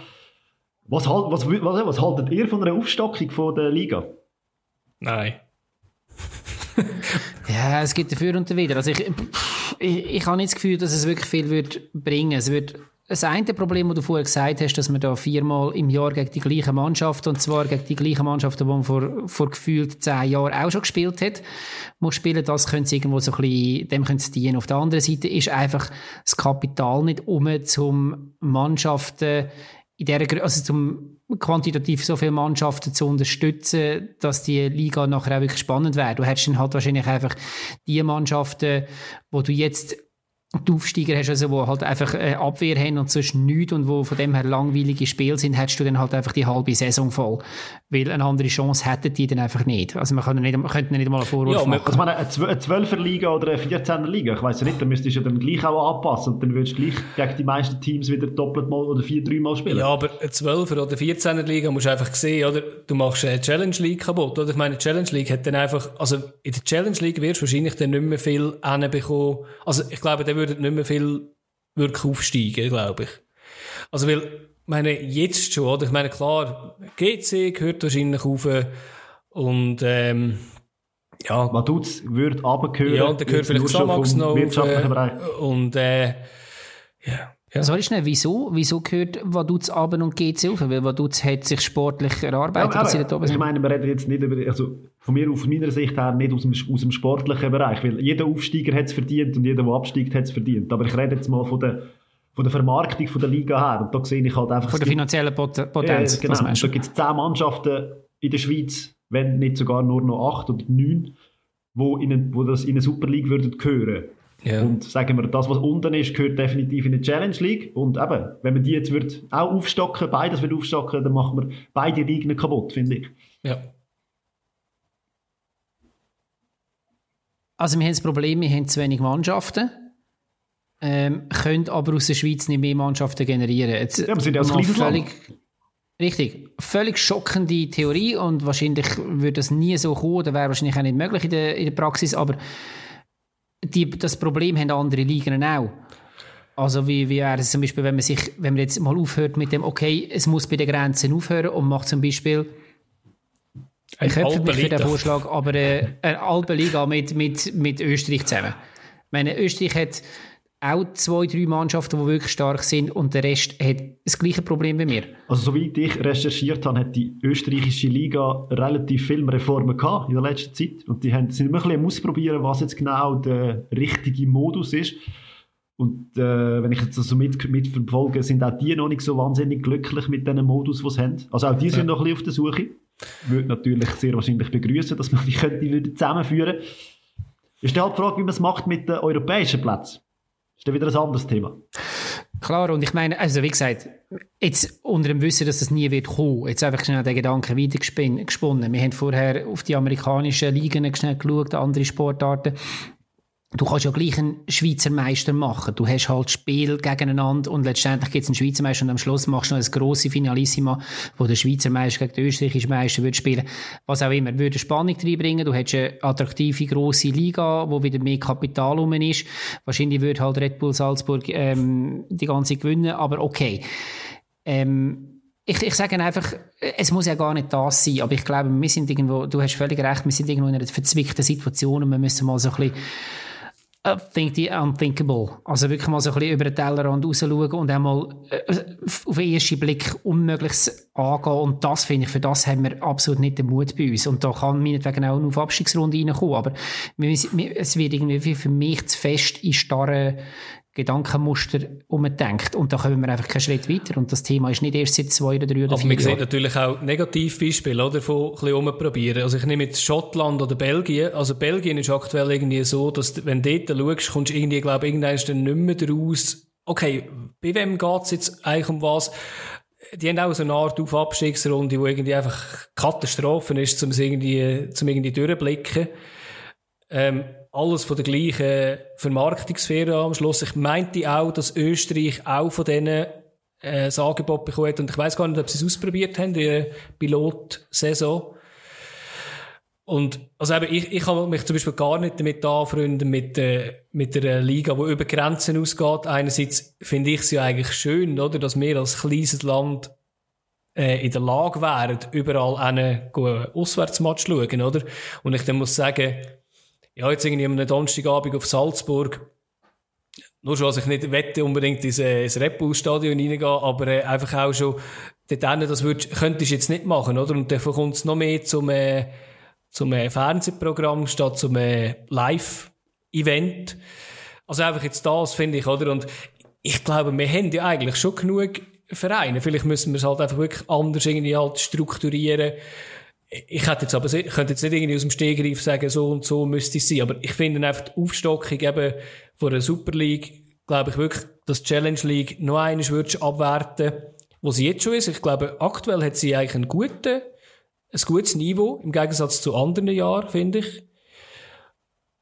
Was, halt, was, was, was haltet ihr von einer Aufstockung von der Liga? Nein. Ja, es gibt dafür und dawider. Also ich, ich, ich habe nicht das Gefühl, dass es wirklich viel wird bringen. Es wird das eine Problem, das du vorher gesagt hast, dass man da viermal im Jahr gegen die gleiche Mannschaft, und zwar gegen die gleiche Mannschaft, die man vor, vor gefühlt zehn Jahren auch schon gespielt hat, muss spielen, das könnte irgendwo so ein bisschen, dem könnte es dienen. Auf der anderen Seite ist einfach das Kapital nicht um, zum Mannschaften in der, also zum quantitativ so viele Mannschaften zu unterstützen, dass die Liga nachher auch wirklich spannend wäre. Du hättest dann halt wahrscheinlich einfach die Mannschaften, wo du jetzt die Aufsteiger hast, also wo halt einfach eine Abwehr haben und sonst nichts und wo von dem her langweilige Spiele sind, hättest du dann halt einfach die halbe Saison voll. Weil eine andere Chance hätten die dann einfach nicht. Also man, kann nicht, man könnte nicht mal einen Vorwurf ja, machen. Also meine, eine 12er Liga oder eine 14er Liga, ich weiß ja nicht, da müsstest du ja dann gleich auch anpassen und dann würdest du gleich gegen die meisten Teams wieder doppelt mal oder vier, dreimal spielen. Ja, aber eine 12er oder 14er Liga musst du einfach sehen, oder? Du machst eine Challenge League kaputt, oder? Ich meine, Challenge League hat dann einfach, also in der Challenge League wirst du wahrscheinlich dann nicht mehr viel bekommen. Also ich glaube, der würde nicht mehr viel wirklich aufsteigen, glaube ich. Also, weil, ich meine, jetzt schon, oder? Ich meine, klar, GC gehört wahrscheinlich auf und, ähm, ja. Vaduz würde runtergehören. Ja, und dann gehört vielleicht Samax noch auf, und, äh, ja. Ja. Sorry schnell, wieso, wieso gehört Vaduz Abend und GC auf? Weil Vaduz hat sich sportlich erarbeitet, ja, dass sie oben Ich meine, wir reden jetzt nicht über, also von mir, von meiner Sicht her, nicht aus dem, aus dem sportlichen Bereich, weil jeder Aufsteiger hat es verdient und jeder, der absteigt, hat es verdient. Aber ich rede jetzt mal von der, von der Vermarktung von der Liga her. Und da sehe ich halt einfach... Von der finanziellen Potenz. Äh, genau. Da gibt es zehn Mannschaften in der Schweiz, wenn nicht sogar nur noch acht oder neun wo, in eine, wo das in eine Super League würden gehören. Ja. Und sagen wir, das, was unten ist, gehört definitiv in eine Challenge League. Und eben, wenn man die jetzt wird auch aufstocken, beides wird aufstocken, dann machen wir beide Ligen kaputt, finde ich. Ja. Also wir haben das Problem, wir haben zu wenig Mannschaften, ähm, können aber aus der Schweiz nicht mehr Mannschaften generieren. Jetzt, ja, wir sind ja kleines völlig, Richtig. Völlig schockende Theorie und wahrscheinlich würde das nie so kommen, oder wäre wahrscheinlich auch nicht möglich in der, in der Praxis, aber die, das Problem haben andere Ligen auch. Also wie, wie wäre es zum Beispiel, wenn man sich, wenn man jetzt mal aufhört mit dem, okay, es muss bei den Grenzen aufhören und macht zum Beispiel ich köpfe mich für den Vorschlag, aber äh, eine Alpenliga mit, mit, mit Österreich zusammen. Ich meine, Österreich hat auch zwei, drei Mannschaften, die wirklich stark sind und der Rest hat das gleiche Problem wie mir. Also soweit ich recherchiert habe, hat die österreichische Liga relativ viele Reformen gehabt in der letzten Zeit und die haben, sind immer ein bisschen ausprobieren, was jetzt genau der richtige Modus ist. Und äh, wenn ich jetzt so also mit, mitverfolge, sind auch die noch nicht so wahnsinnig glücklich mit dem Modus, den sie haben. Also auch die sind ja. noch ein bisschen auf der Suche. Würde natürlich sehr wahrscheinlich begrüßen, dass man die könnte zusammenführen. Ist dann halt die Frage, wie man es macht mit den europäischen Plätzen. Ist dann wieder ein anderes Thema. Klar, und ich meine, also wie gesagt, jetzt unter dem Wissen, dass das nie wird kommen, jetzt einfach schnell den Gedanken weitergesponnen. Wir haben vorher auf die amerikanischen Ligen schnell geschaut, andere Sportarten du kannst ja gleich einen Schweizer Meister machen. Du hast halt Spiel gegeneinander und letztendlich gibt es einen Schweizer Meister und am Schluss machst du noch ein grosse Finalissima, wo der Schweizer Meister gegen den österreichischen Meister wird spielen. Was auch immer. Würde Spannung reinbringen. Du hättest eine attraktive grosse Liga, wo wieder mehr Kapital rum ist. Wahrscheinlich würde halt Red Bull Salzburg ähm, die ganze gewinnen, aber okay. Ähm, ich, ich sage einfach, es muss ja gar nicht das sein, aber ich glaube, wir sind irgendwo, du hast völlig recht, wir sind irgendwo in einer verzwickten Situation und wir müssen mal so ein bisschen think the unthinkable. Also wirklich mal so ein bisschen über den Tellerrand rausschauen und einmal äh, auf den ersten Blick Unmögliches angehen. Und das finde ich, für das haben wir absolut nicht den Mut bei uns. Und da kann meinetwegen auch eine Abstiegsrunde reinkommen. Aber es wird irgendwie für mich zu fest in starren Gedankenmuster umdenkt. Und da kommen wir einfach keinen Schritt weiter. Und das Thema ist nicht erst seit zwei oder drei oder Aber vier Jahren. Aber man sieht natürlich auch Negativbeispiele, oder? Von ein bisschen umprobieren. Also ich nehme jetzt Schottland oder Belgien. Also Belgien ist aktuell irgendwie so, dass wenn du dort schaust, kommst du irgendwie, glaube ich, irgendwann dann nicht mehr daraus. Okay, bei wem geht's jetzt eigentlich um was? Die haben auch so eine Art auf Abstiegsrunde, wo irgendwie einfach Katastrophen ist, um irgendwie, zum irgendwie durchblicken. Ähm, alles von der gleichen Vermarktungssphäre am Schluss. Ich meinte auch, dass Österreich auch von denen äh, Angebot bekommen hat. Und ich weiß gar nicht, ob sie es ausprobiert haben, die Pilotsaison. Und, also eben, ich, ich kann mich zum Beispiel gar nicht damit anfreunden, mit, äh, mit der Liga, die über Grenzen ausgeht. Einerseits finde ich es ja eigentlich schön, oder, dass wir als kleines Land äh, in der Lage wären, überall einen Auswärtsmatch zu schauen, oder? Und ich dann muss sagen, ja, jetzt irgendwie am Donnerstagabend auf Salzburg, nur schon, dass ich nicht wette, unbedingt ins, äh, ins Red Bull Stadion reingehen, aber äh, einfach auch schon dort hin, das würd, könntest du jetzt nicht machen, oder? Und dafür kommt es noch mehr zum, äh, zum äh, Fernsehprogramm statt zum äh, Live-Event. Also einfach jetzt das, finde ich, oder? Und ich glaube, wir haben ja eigentlich schon genug Vereine. Vielleicht müssen wir es halt einfach wirklich anders irgendwie halt strukturieren ich hätte jetzt aber, ich könnte jetzt nicht irgendwie aus dem Stegreif sagen, so und so müsste es sein, aber ich finde einfach die Aufstockung eben von der Super League, glaube ich wirklich, dass die Challenge League noch eines würdest abwerten, wo sie jetzt schon ist. Ich glaube, aktuell hat sie eigentlich einen guten, ein gutes Niveau, im Gegensatz zu anderen Jahren, finde ich.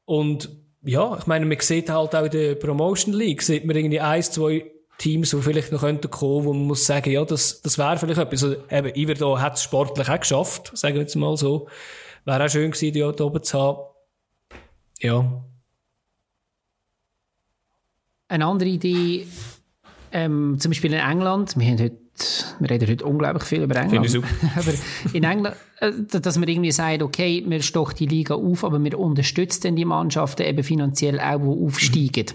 Und, ja, ich meine, man sieht halt auch in der Promotion League, sieht man irgendwie eins, zwei Teams, die vielleicht noch kommen könnten, wo man muss sagen, ja, das, das wäre vielleicht etwas. Also, eben, Iverdo hat es sportlich auch geschafft, sagen wir jetzt mal so. Wäre auch schön gewesen, die da oben zu haben. Ja. Eine andere Idee, ähm, zum Beispiel in England, wir haben heute wir reden heute unglaublich viel über England. Finde ich aber in England, äh, dass man irgendwie sagt, okay, wir stochen die Liga auf, aber wir unterstützen die Mannschaften eben finanziell auch, die aufsteigen.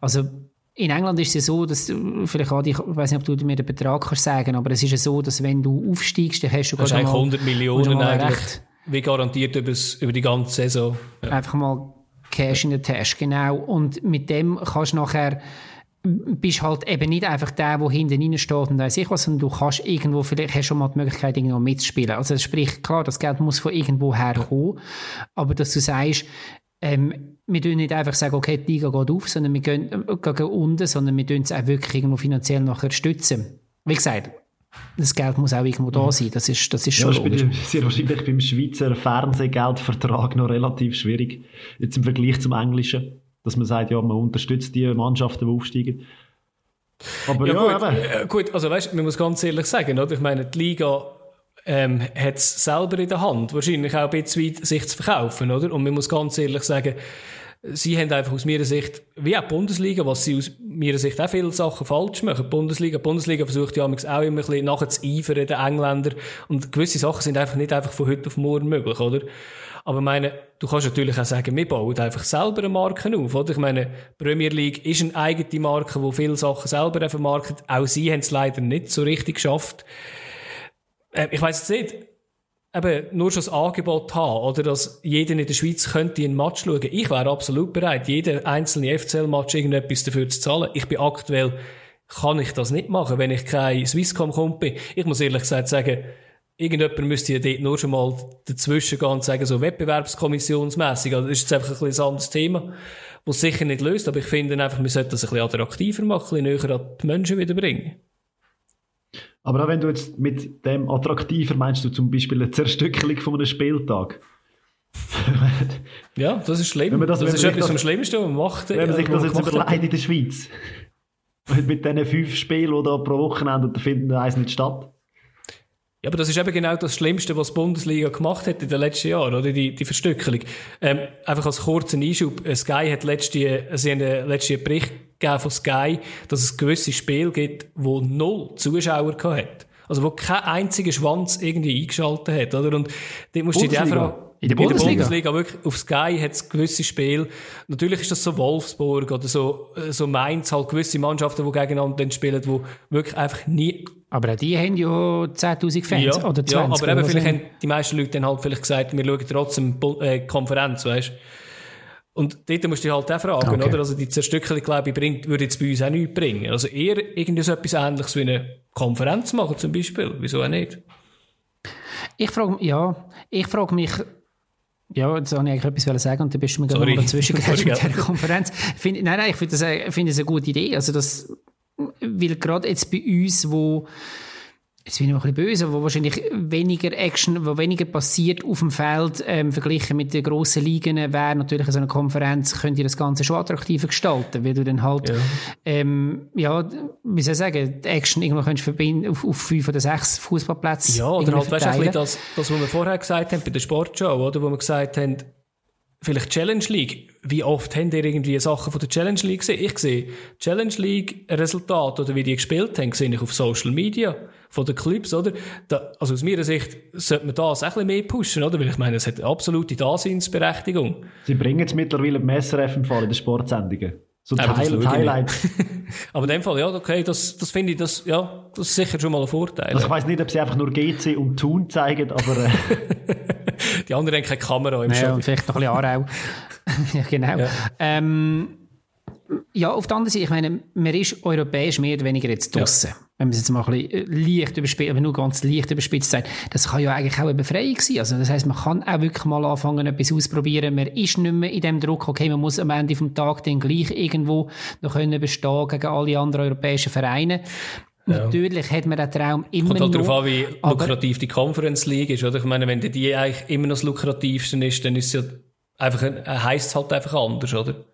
Also, in England ist es so, dass du, vielleicht Adi, ich weiß nicht, ob du mir den Betrag kannst sagen, aber es ist ja so, dass wenn du aufsteigst, dann hast du das gerade mal, 100 Millionen eigentlich, recht. wie garantiert über, die ganze Saison. Ja. Einfach mal Cash in der Tasche, genau. Und mit dem kannst du nachher bist halt eben nicht einfach der, der hinten rein steht und weiss ich was, sondern du kannst irgendwo, vielleicht hast schon mal die Möglichkeit, irgendwo mitzuspielen. Also sprich, klar, das Geld muss von irgendwo herkommen, aber dass du sagst, ähm, wir dürfen nicht einfach sagen, okay, die Liga geht auf, sondern wir gehen, äh, gehen unten, sondern wir dürfen es auch wirklich irgendwo finanziell nachher stützen. Wie gesagt, das Geld muss auch irgendwo da mhm. sein, das ist, das ist schon ja, logisch. Das ist sehr wahrscheinlich beim Schweizer Fernsehgeldvertrag noch relativ schwierig, jetzt im Vergleich zum Englischen dass man sagt, ja, man unterstützt die Mannschaften, die aufsteigen. Aber ja, ja gut, äh, gut, also weißt, man muss ganz ehrlich sagen, oder? ich meine, die Liga ähm, hat es selber in der Hand, wahrscheinlich auch ein bisschen weit, sich zu verkaufen, oder? Und man muss ganz ehrlich sagen, sie haben einfach aus meiner Sicht, wie auch die Bundesliga, was sie aus meiner Sicht auch viele Sachen falsch machen. Die Bundesliga, die Bundesliga versucht ja auch immer ein bisschen nachher zu eifern, den Engländer. Und gewisse Sachen sind einfach nicht einfach von heute auf morgen möglich, oder? Aber ich meine, du kannst natürlich auch sagen, wir bauen einfach selber eine Marke auf, oder? Ich meine, Premier League ist eine eigene Marke, wo viele Sachen selber vermarktet. Auch sie haben es leider nicht so richtig geschafft. Äh, ich weiß jetzt nicht, eben nur schon das Angebot haben, oder dass jeder in der Schweiz könnte einen Match schauen. Ich wäre absolut bereit, jeden einzelnen FCL-Match irgendetwas dafür zu zahlen. Ich bin aktuell, kann ich das nicht machen, wenn ich kein Swisscom-Kumpel bin. Ich muss ehrlich gesagt sagen, irgendjemand müsste ja dort nur schon mal dazwischen gehen und sagen, so wettbewerbskommissionsmässig. Also das ist jetzt einfach ein, ein anderes Thema, das sicher nicht löst, aber ich finde einfach, wir sollten das ein bisschen attraktiver machen, ein bisschen näher an die Menschen wieder bringen. Aber auch wenn du jetzt mit dem attraktiver meinst du zum Beispiel eine Zerstückelung von einem Spieltag? ja, das ist schlimm. Das, das ist etwas vom Schlimmsten, was man macht. Wenn man sich das jetzt überlegt in der Schweiz. mit diesen fünf Spielen, die da pro Wochenende, da finden eins nicht statt. Ja, aber das ist eben genau das Schlimmste, was die Bundesliga gemacht hat in den letzten Jahren, oder? Die, die Verstückelung. Ähm, einfach als kurzen Einschub. Äh, Sky hat letzte, sie haben letzten Bericht gegeben von Sky, dass es gewisse Spiele gibt, wo null Zuschauer hat. Also, wo kein einziger Schwanz irgendwie eingeschaltet hat, oder? Und dort musst du dich einfach in der Bundesliga? In der Bundesliga, wirklich, auf Sky hat es gewisse Spiele. Natürlich ist das so Wolfsburg oder so, äh, so Mainz, halt gewisse Mannschaften, die gegeneinander spielen, die wirklich einfach nie aber auch die haben ja 10.000 Fans ja, oder 20. Ja, aber eben vielleicht haben die meisten Leute dann halt vielleicht gesagt, wir schauen trotzdem äh, Konferenz, weißt Und dort musst du dich halt auch fragen, okay. oder? Also die Zerstückelung, glaube ich, bringt, würde jetzt bei uns auch nichts bringen. Also eher irgendwie so etwas Ähnliches wie eine Konferenz machen zum Beispiel. Wieso auch nicht? Ich frage, ja, ich frage mich, ja, jetzt wollte ich eigentlich etwas sagen und dann bist du mir gerade dazwischen mit der Konferenz. Find, nein, nein, ich finde das, find das eine gute Idee. Also das, weil gerade jetzt bei uns, wo Jetzt bin ich noch ein bisschen böse, wo wahrscheinlich weniger Action, wo weniger passiert auf dem Feld, ähm, verglichen mit den grossen Ligen, wäre natürlich so eine Konferenz, könnte ihr das Ganze schon attraktiver gestalten, weil du dann halt, ja, ähm, ja wie soll ich sagen, die Action irgendwo könntest verbinden auf, auf fünf oder sechs Fußballplätze. Ja, oder halt, weißt du, das, das, was wir vorher gesagt haben bei der Sportshow, oder, wo wir gesagt haben, vielleicht Challenge League. Wie oft habt ihr irgendwie Sachen von der Challenge League gesehen? Ich sehe Challenge League Resultat oder wie die gespielt haben, sehe ich auf Social Media von den Clubs, oder? Da, also aus meiner Sicht sollte man das ein bisschen mehr pushen, oder? Weil ich meine, es hat absolute Daseinsberechtigung. Sie bringen jetzt mittlerweile im SRF im Fall in den Sportsendungen. So Teil, Highlights. Aber in dem Fall, ja, okay, das, das finde ich, das, ja, das ist sicher schon mal ein Vorteil. Also ich weiss nicht, ob sie einfach nur GC und Thun zeigen, aber... Äh. Die anderen haben keine Kamera im ja, und vielleicht noch ein bisschen Aarau. ja, genau. Ja. Ähm, ja, auf der anderen Seite, ich meine, man ist europäisch mehr oder weniger jetzt draussen. Ja. Wenn man es jetzt mal ein bisschen äh, leicht überspitzt, aber nur ganz leicht überspitzt sagt, das kann ja eigentlich auch eine Befreiung sein. Also, das heisst, man kann auch wirklich mal anfangen, etwas ausprobieren. Man ist nicht mehr in dem Druck, okay, man muss am Ende vom Tag dann gleich irgendwo noch können bestehen gegen alle anderen europäischen Vereine. Ja. Natürlich hat man den Traum immer Kommt halt darauf an, wie lukrativ die Conference League ist, oder? Ich meine, wenn die eigentlich immer noch das lukrativste ist, dann ist es ja einfach, heisst es halt einfach anders, oder?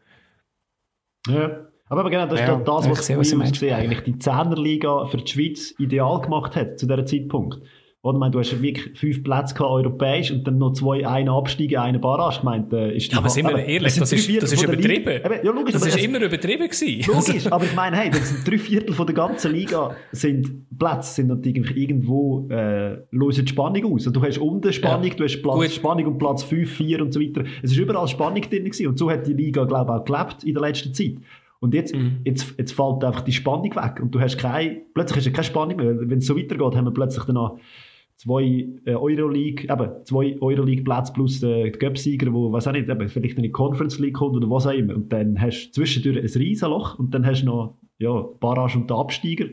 Ja. Aber, genau, das ja, ist das, was, was, was gesehen, eigentlich die Zehnerliga für die Schweiz ideal gemacht hat zu diesem Zeitpunkt. Oder, ich meine, du hast wirklich fünf Plätze gehabt, europäisch, und dann noch zwei, einen Absteigen, einen Barrage. Ich meine, äh, ist ja, aber sind wir ehrlich, das, ist, das ist übertrieben. Eben, ja, logisch, das ist immer übertrieben gewesen. Logisch, aber ich meine, hey, das sind drei Viertel von der ganzen Liga sind Plätze, sind natürlich irgendwo, äh, lösen die Spannung aus. Und du hast unten Spannung, ja. du hast Platz, Gut. Spannung und Platz 5, 4 und so weiter. Es ist überall Spannung drin gewesen. Und so hat die Liga, glaube ich, auch gelebt in der letzten Zeit. Und jetzt, mhm. jetzt, jetzt fällt einfach die Spannung weg und du hast keine, plötzlich hast du keine Spannung mehr. Wenn es so weitergeht, haben wir plötzlich dann noch zwei äh, Euroleague, eben, zwei Euroleague-Plätze plus äh, die Göpsieger, wo, was auch nicht, eben, vielleicht in die Conference League kommt oder was auch immer. Und dann hast du zwischendurch ein Riesenloch und dann hast du noch, ja, Barrage und den Absteiger.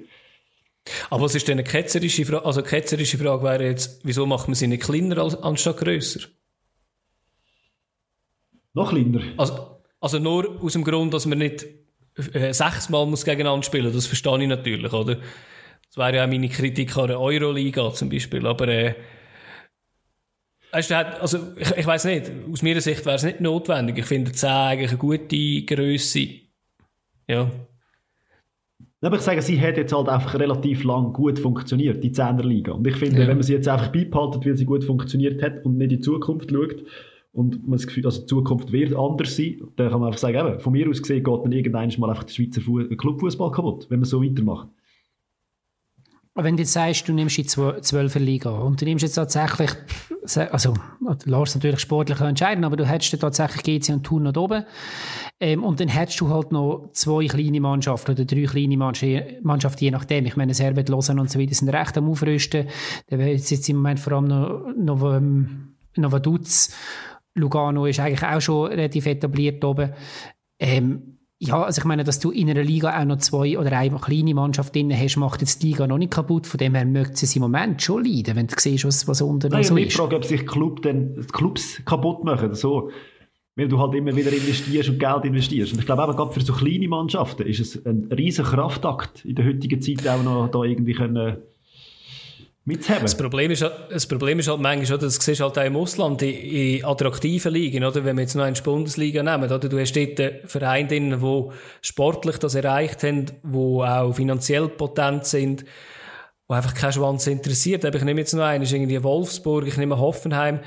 Aber was ist denn eine ketzerische Frage? Also, eine ketzerische Frage wäre jetzt, wieso macht man sie nicht kleiner als, anstatt grösser? Noch kleiner? Also, also nur aus dem Grund, dass man nicht äh, sechsmal muss gegeneinander spielen, das verstehe ich natürlich, oder? Das wäre ja auch meine Kritik an der Euroliga zum Beispiel, aber äh, also ich, ich weiß nicht, aus meiner Sicht wäre es nicht notwendig. Ich finde 10 eigentlich eine gute Größe. Ja. Aber ich sage, sie hat jetzt halt einfach relativ lang gut funktioniert, die 10er Liga. Und ich finde, ja. wenn man sie jetzt einfach beibehaltet, weil sie gut funktioniert hat und nicht in die Zukunft schaut, und man das Gefühl, also die Zukunft wird anders sein, dann kann man einfach sagen, eben, von mir aus gesehen geht dann irgendwann mal einfach der Schweizer Clubfußball kaputt, wenn man so weitermacht. Wenn du jetzt sagst, du nimmst die Zwölfer Liga und du nimmst jetzt tatsächlich, also du lässt natürlich sportlich entscheiden, aber du hättest tatsächlich GC und Thun noch oben ähm, und dann hättest du halt noch zwei kleine Mannschaften oder drei kleine Mannschaften, je nachdem. Ich meine, Servet, Lausanne und so weiter sind recht am Aufrüsten. Da wäre jetzt im Moment vor allem noch, noch, ähm, noch Vaduz Lugano ist eigentlich auch schon relativ etabliert oben. Ähm, ja, also ich meine, dass du in einer Liga auch noch zwei oder eine kleine Mannschaft drin hast, macht jetzt die Liga noch nicht kaputt. Von dem her möchte sie im Moment schon leiden, wenn du siehst, was, was unten Nein, so ist. Ich frage, ob sich Club denn, Clubs kaputt machen. So. Weil du halt immer wieder investierst und Geld investierst. Und ich glaube, eben gerade für so kleine Mannschaften ist es ein riesen Kraftakt in der heutigen Zeit auch noch da irgendwie können mitzuhaben. Das Problem ist, das Problem ist halt manchmal, oder, das siehst halt auch im Ausland, in, in attraktiven Ligen, oder? Wenn wir jetzt noch eine Bundesliga nehmen, oder? Du hast dort Vereine drin, die sportlich das erreicht haben, die auch finanziell potent sind, wo einfach kein Schwanz interessiert. Aber ich nehme jetzt noch einen, ist irgendwie Wolfsburg, ich nehme Hoffenheim.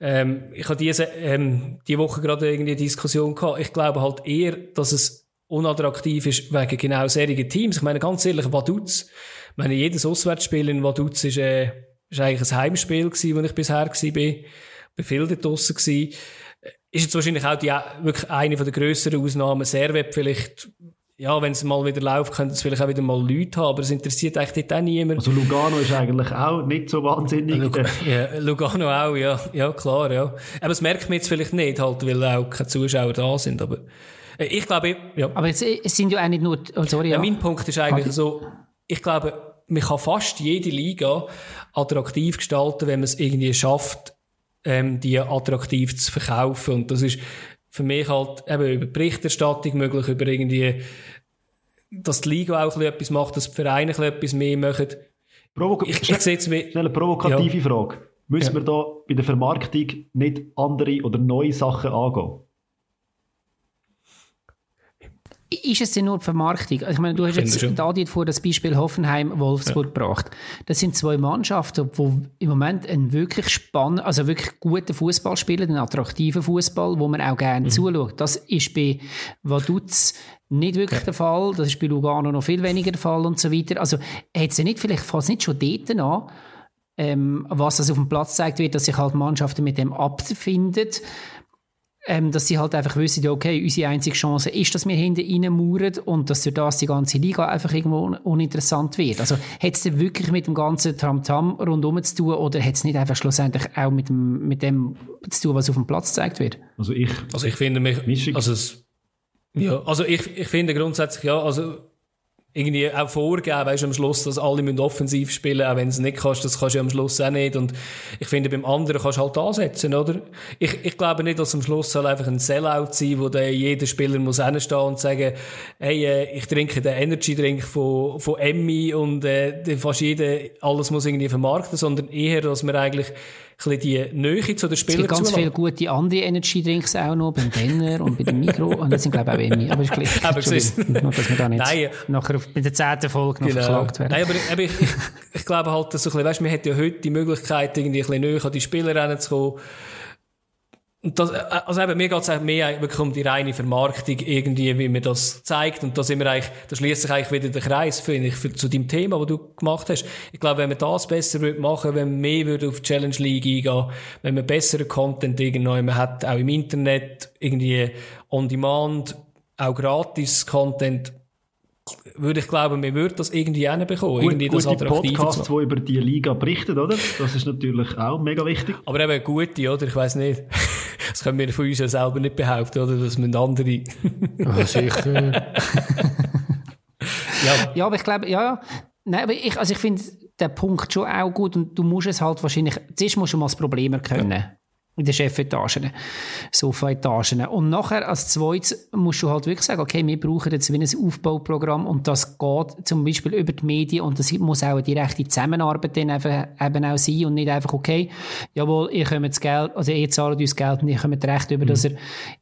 Ähm, ich habe diese, ähm, die Woche gerade irgendwie eine Diskussion gehabt. Ich glaube halt eher, dass es unattraktiv ist wegen genau solchen Teams. Ich meine, ganz ehrlich, Vaduz, ich meine, jedes Auswärtsspiel in Vaduz ist, äh, ist eigentlich ein Heimspiel gewesen, wo ich bisher war. Ich war viel dort draussen gewesen. Ist jetzt wahrscheinlich auch die, wirklich eine der grösseren Ausnahmen. Servet vielleicht, ja, wenn es mal wieder läuft, könnte es vielleicht auch wieder mal Leute haben, aber es interessiert eigentlich dort auch niemand. Also Lugano ist eigentlich auch nicht so wahnsinnig. Lug ja, Lugano auch, ja. Ja, klar, ja. Aber das merkt man jetzt vielleicht nicht, halt, weil auch keine Zuschauer da sind, aber äh, ich glaube, ja. Aber es, es sind ja auch nicht nur, oh, sorry. Ja, mein Punkt ist eigentlich so, ich glaube, man kann fast jede Liga attraktiv gestalten, wenn man es irgendwie schafft, ähm, die attraktiv zu verkaufen. Und das ist für mich halt eben über Berichterstattung möglich, über irgendwie, dass die Liga auch etwas macht, dass die Vereine etwas mehr machen. Provo ich, ich sehe Schnell eine provokative ja. Frage. Müssen ja. wir da bei der Vermarktung nicht andere oder neue Sachen angehen? Ist es denn nur die Vermarktung? Also ich meine, du hast jetzt Dadi vor das Beispiel Hoffenheim-Wolfsburg ja. gebracht. Das sind zwei Mannschaften, die im Moment einen wirklich spannenden, also wirklich guten Fußball spielen, einen attraktiven Fußball, wo man auch gerne mhm. zuschaut. Das ist bei Vaduz nicht wirklich ja. der Fall. Das ist bei Lugano noch viel weniger der Fall und so weiter. Also hat es ja nicht vielleicht fast nicht schon dort an, ähm, was das auf dem Platz zeigt wird, dass sich halt Mannschaften mit dem abfinden ähm, dass sie halt einfach wissen, okay, unsere einzige Chance ist, dass wir hinten reinmauern und dass durch das die ganze Liga einfach irgendwo un uninteressant wird. Also hat es wirklich mit dem ganzen Tamtam rundum zu tun oder hat es nicht einfach schlussendlich auch mit dem, mit dem zu tun, was auf dem Platz gezeigt wird? Also ich, also ich finde mich, also es, ja, also ich, ich finde grundsätzlich ja, also irgendwie auch vorgeben, weißt am Schluss, dass alle müssen offensiv spielen, auch wenn es nicht kannst, das kannst du am Schluss auch nicht. Und ich finde, beim anderen kannst du halt ansetzen, oder? Ich, ich glaube nicht, dass am Schluss soll einfach ein Sellout sein, wo der jeder Spieler muss hinstehen und sagen, hey, äh, ich trinke den Energy-Drink von, von Emmy und äh, fast jeder, alles muss irgendwie vermarkten, sondern eher, dass man eigentlich bisschen die Nähe zu den Spielern Es gibt ganz viele gute andere Energy Drinks auch noch, beim Denner und bei dem Mikro. Und das sind, glaube ich, auch Emmy. Aber ist gleich. Aber es Nur, dass wir da nicht Nein. nachher auf, bei der zehnten Folge noch genau. verklagt werden. Nein, aber, aber ich, ich, ich, glaube halt, dass so ein bisschen, weißt, man hat ja heute die Möglichkeit, irgendwie ein bisschen näher an die Spieler zu kommen. Das, äh, also eben, mir geht es mehr wirklich um die reine Vermarktung, irgendwie, wie man das zeigt. Und da sind wir eigentlich, da schließt sich eigentlich wieder der Kreis, finde ich, für, zu dem Thema, das du gemacht hast. Ich glaube, wenn man das besser würde machen, wenn man mehr würde auf die Challenge League eingehen, wenn man besseren Content irgendwo man hat, auch im Internet, irgendwie on demand, auch gratis Content, würde ich glauben, wir würden das irgendwie hinbekommen. Gut, irgendwie das gute Podcasts, die über die Liga berichten, oder? Das ist natürlich auch mega wichtig. Aber eben gute, oder? Ich weiß nicht. Das können wir von uns ja selber nicht behaupten, oder? Das müssen andere. Ja, sicher. ja, Ja, aber ich glaube, ja, ja. Nein, aber ich, also ich finde den Punkt schon auch gut und du musst es halt wahrscheinlich, zuerst musst du mal das Problem erkennen. In den Chefetagen, Sofa-Etagen. Und nachher, als zweites, musst du halt wirklich sagen, okay, wir brauchen jetzt wie ein Aufbauprogramm und das geht zum Beispiel über die Medien und das muss auch eine direkte Zusammenarbeit dann eben, eben auch sein und nicht einfach, okay, jawohl, ihr kommt das Geld, also ihr zahlt uns Geld und ihr kommt recht über, dass er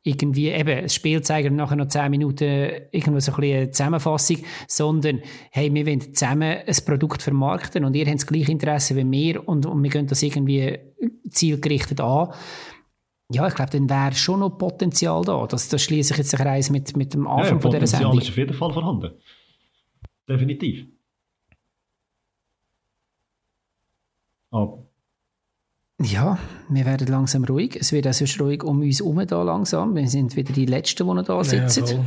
irgendwie eben das Spiel zeigt und nachher noch 10 Minuten irgendwo so ein bisschen eine Zusammenfassung, sondern, hey, wir wollen zusammen ein Produkt vermarkten und ihr habt das gleiche Interesse wie wir und, und wir gehen das irgendwie zielgerichtet an. Ja, ich glaube, dann wäre schon noch Potenzial da. Das, das schließe ich jetzt den Kreis mit, mit dem Ja, Anfang von dieser Potenzial Sendung. ist auf jeden Fall vorhanden. Definitiv. Aber Ja, wir werden langsam ruhig. Es wird auch sonst ruhig um uns herum da langsam. Wir sind wieder die Letzten, die noch da ja, sitzen. voll.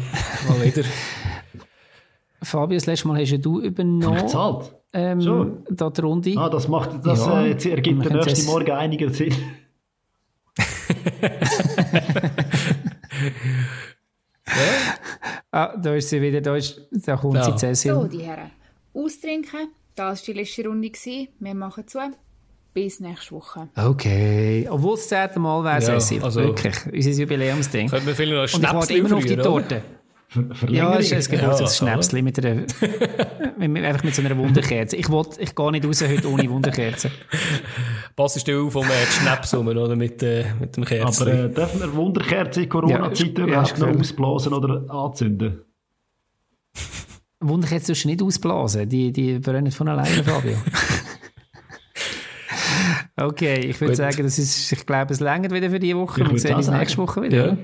Mal wieder. Fabio, das letzte Mal hast ja du Habe ich übernommen, gezahlt? Ähm, Schon? da die Runde. Ah, das macht, das Ja, äh, jetzt ergibt der können nächste das- Morgen einiger Sinn. Ah, da ist sie wieder, da, ist, da kommt Ja. sie Cecil. So, die Herren. Austrinken. Das war die letzte Runde. gewesen. Wir machen zu. Bis nächste Woche. Okay. Obwohl es das zehnte Mal wäre, Ja, Cecil. also- Wirklich. Unser Jubiläumsding. Könnten wir vielleicht noch Und ich warte immer noch auf die rühren, oder? Torte. Ver Ja, Verlängerung. es ist ein Geburtstagsschnäpsli Ja, mit einer, mit, mit, einfach mit so einer Wunderkerze. Ich, will, ich gehe nicht raus heute ohne Wunderkerze. Passest du auf um äh, Schnaps rum, oder? Mit, äh, mit dem Kerzchen. Aber äh, dürfen wir Wunderkerzen in Corona-Zeit Ja, ja, noch ausblasen oder anzünden? Wunderkerze tust du nicht ausblasen. Die, die brennen von alleine, Fabio. okay, ich würde sagen, das ist, ich glaube, es längert wieder für diese Woche. Ich Wir sehen uns nächste Woche wieder. ja.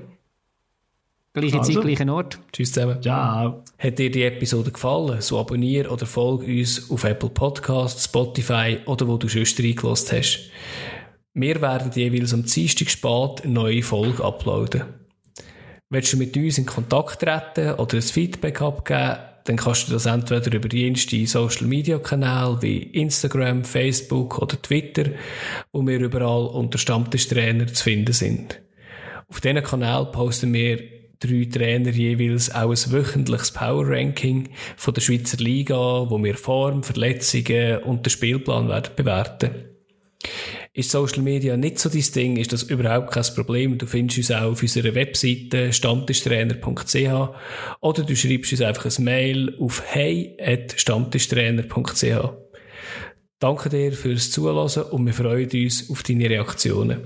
Gleiche Also. Zeit, gleicher Ort. Tschüss zusammen. Ciao. Hat dir die Episode gefallen, so abonniere oder folge uns auf Apple Podcasts, Spotify oder wo du sonst reingelassen hast. Wir werden jeweils am Dienstag spät eine neue Folge uploaden. Willst du mit uns in Kontakt treten oder ein Feedback abgeben, dann kannst du das entweder über jenste Social Media Kanäle wie Instagram, Facebook oder Twitter, wo wir überall unter Stammtischtrainer zu finden sind. Auf diesen Kanal posten wir drei Trainer jeweils auch ein wöchentliches Power Ranking von der Schweizer Liga, wo wir Form, Verletzungen und den Spielplan werden bewerten. Ist Social Media nicht so dein Ding, ist das überhaupt kein Problem. Du findest uns auch auf unserer Webseite stammtischtrainer.ch oder du schreibst uns einfach ein Mail auf hey.stammtischtrainer.ch. Danke dir fürs Zuhören und wir freuen uns auf deine Reaktionen.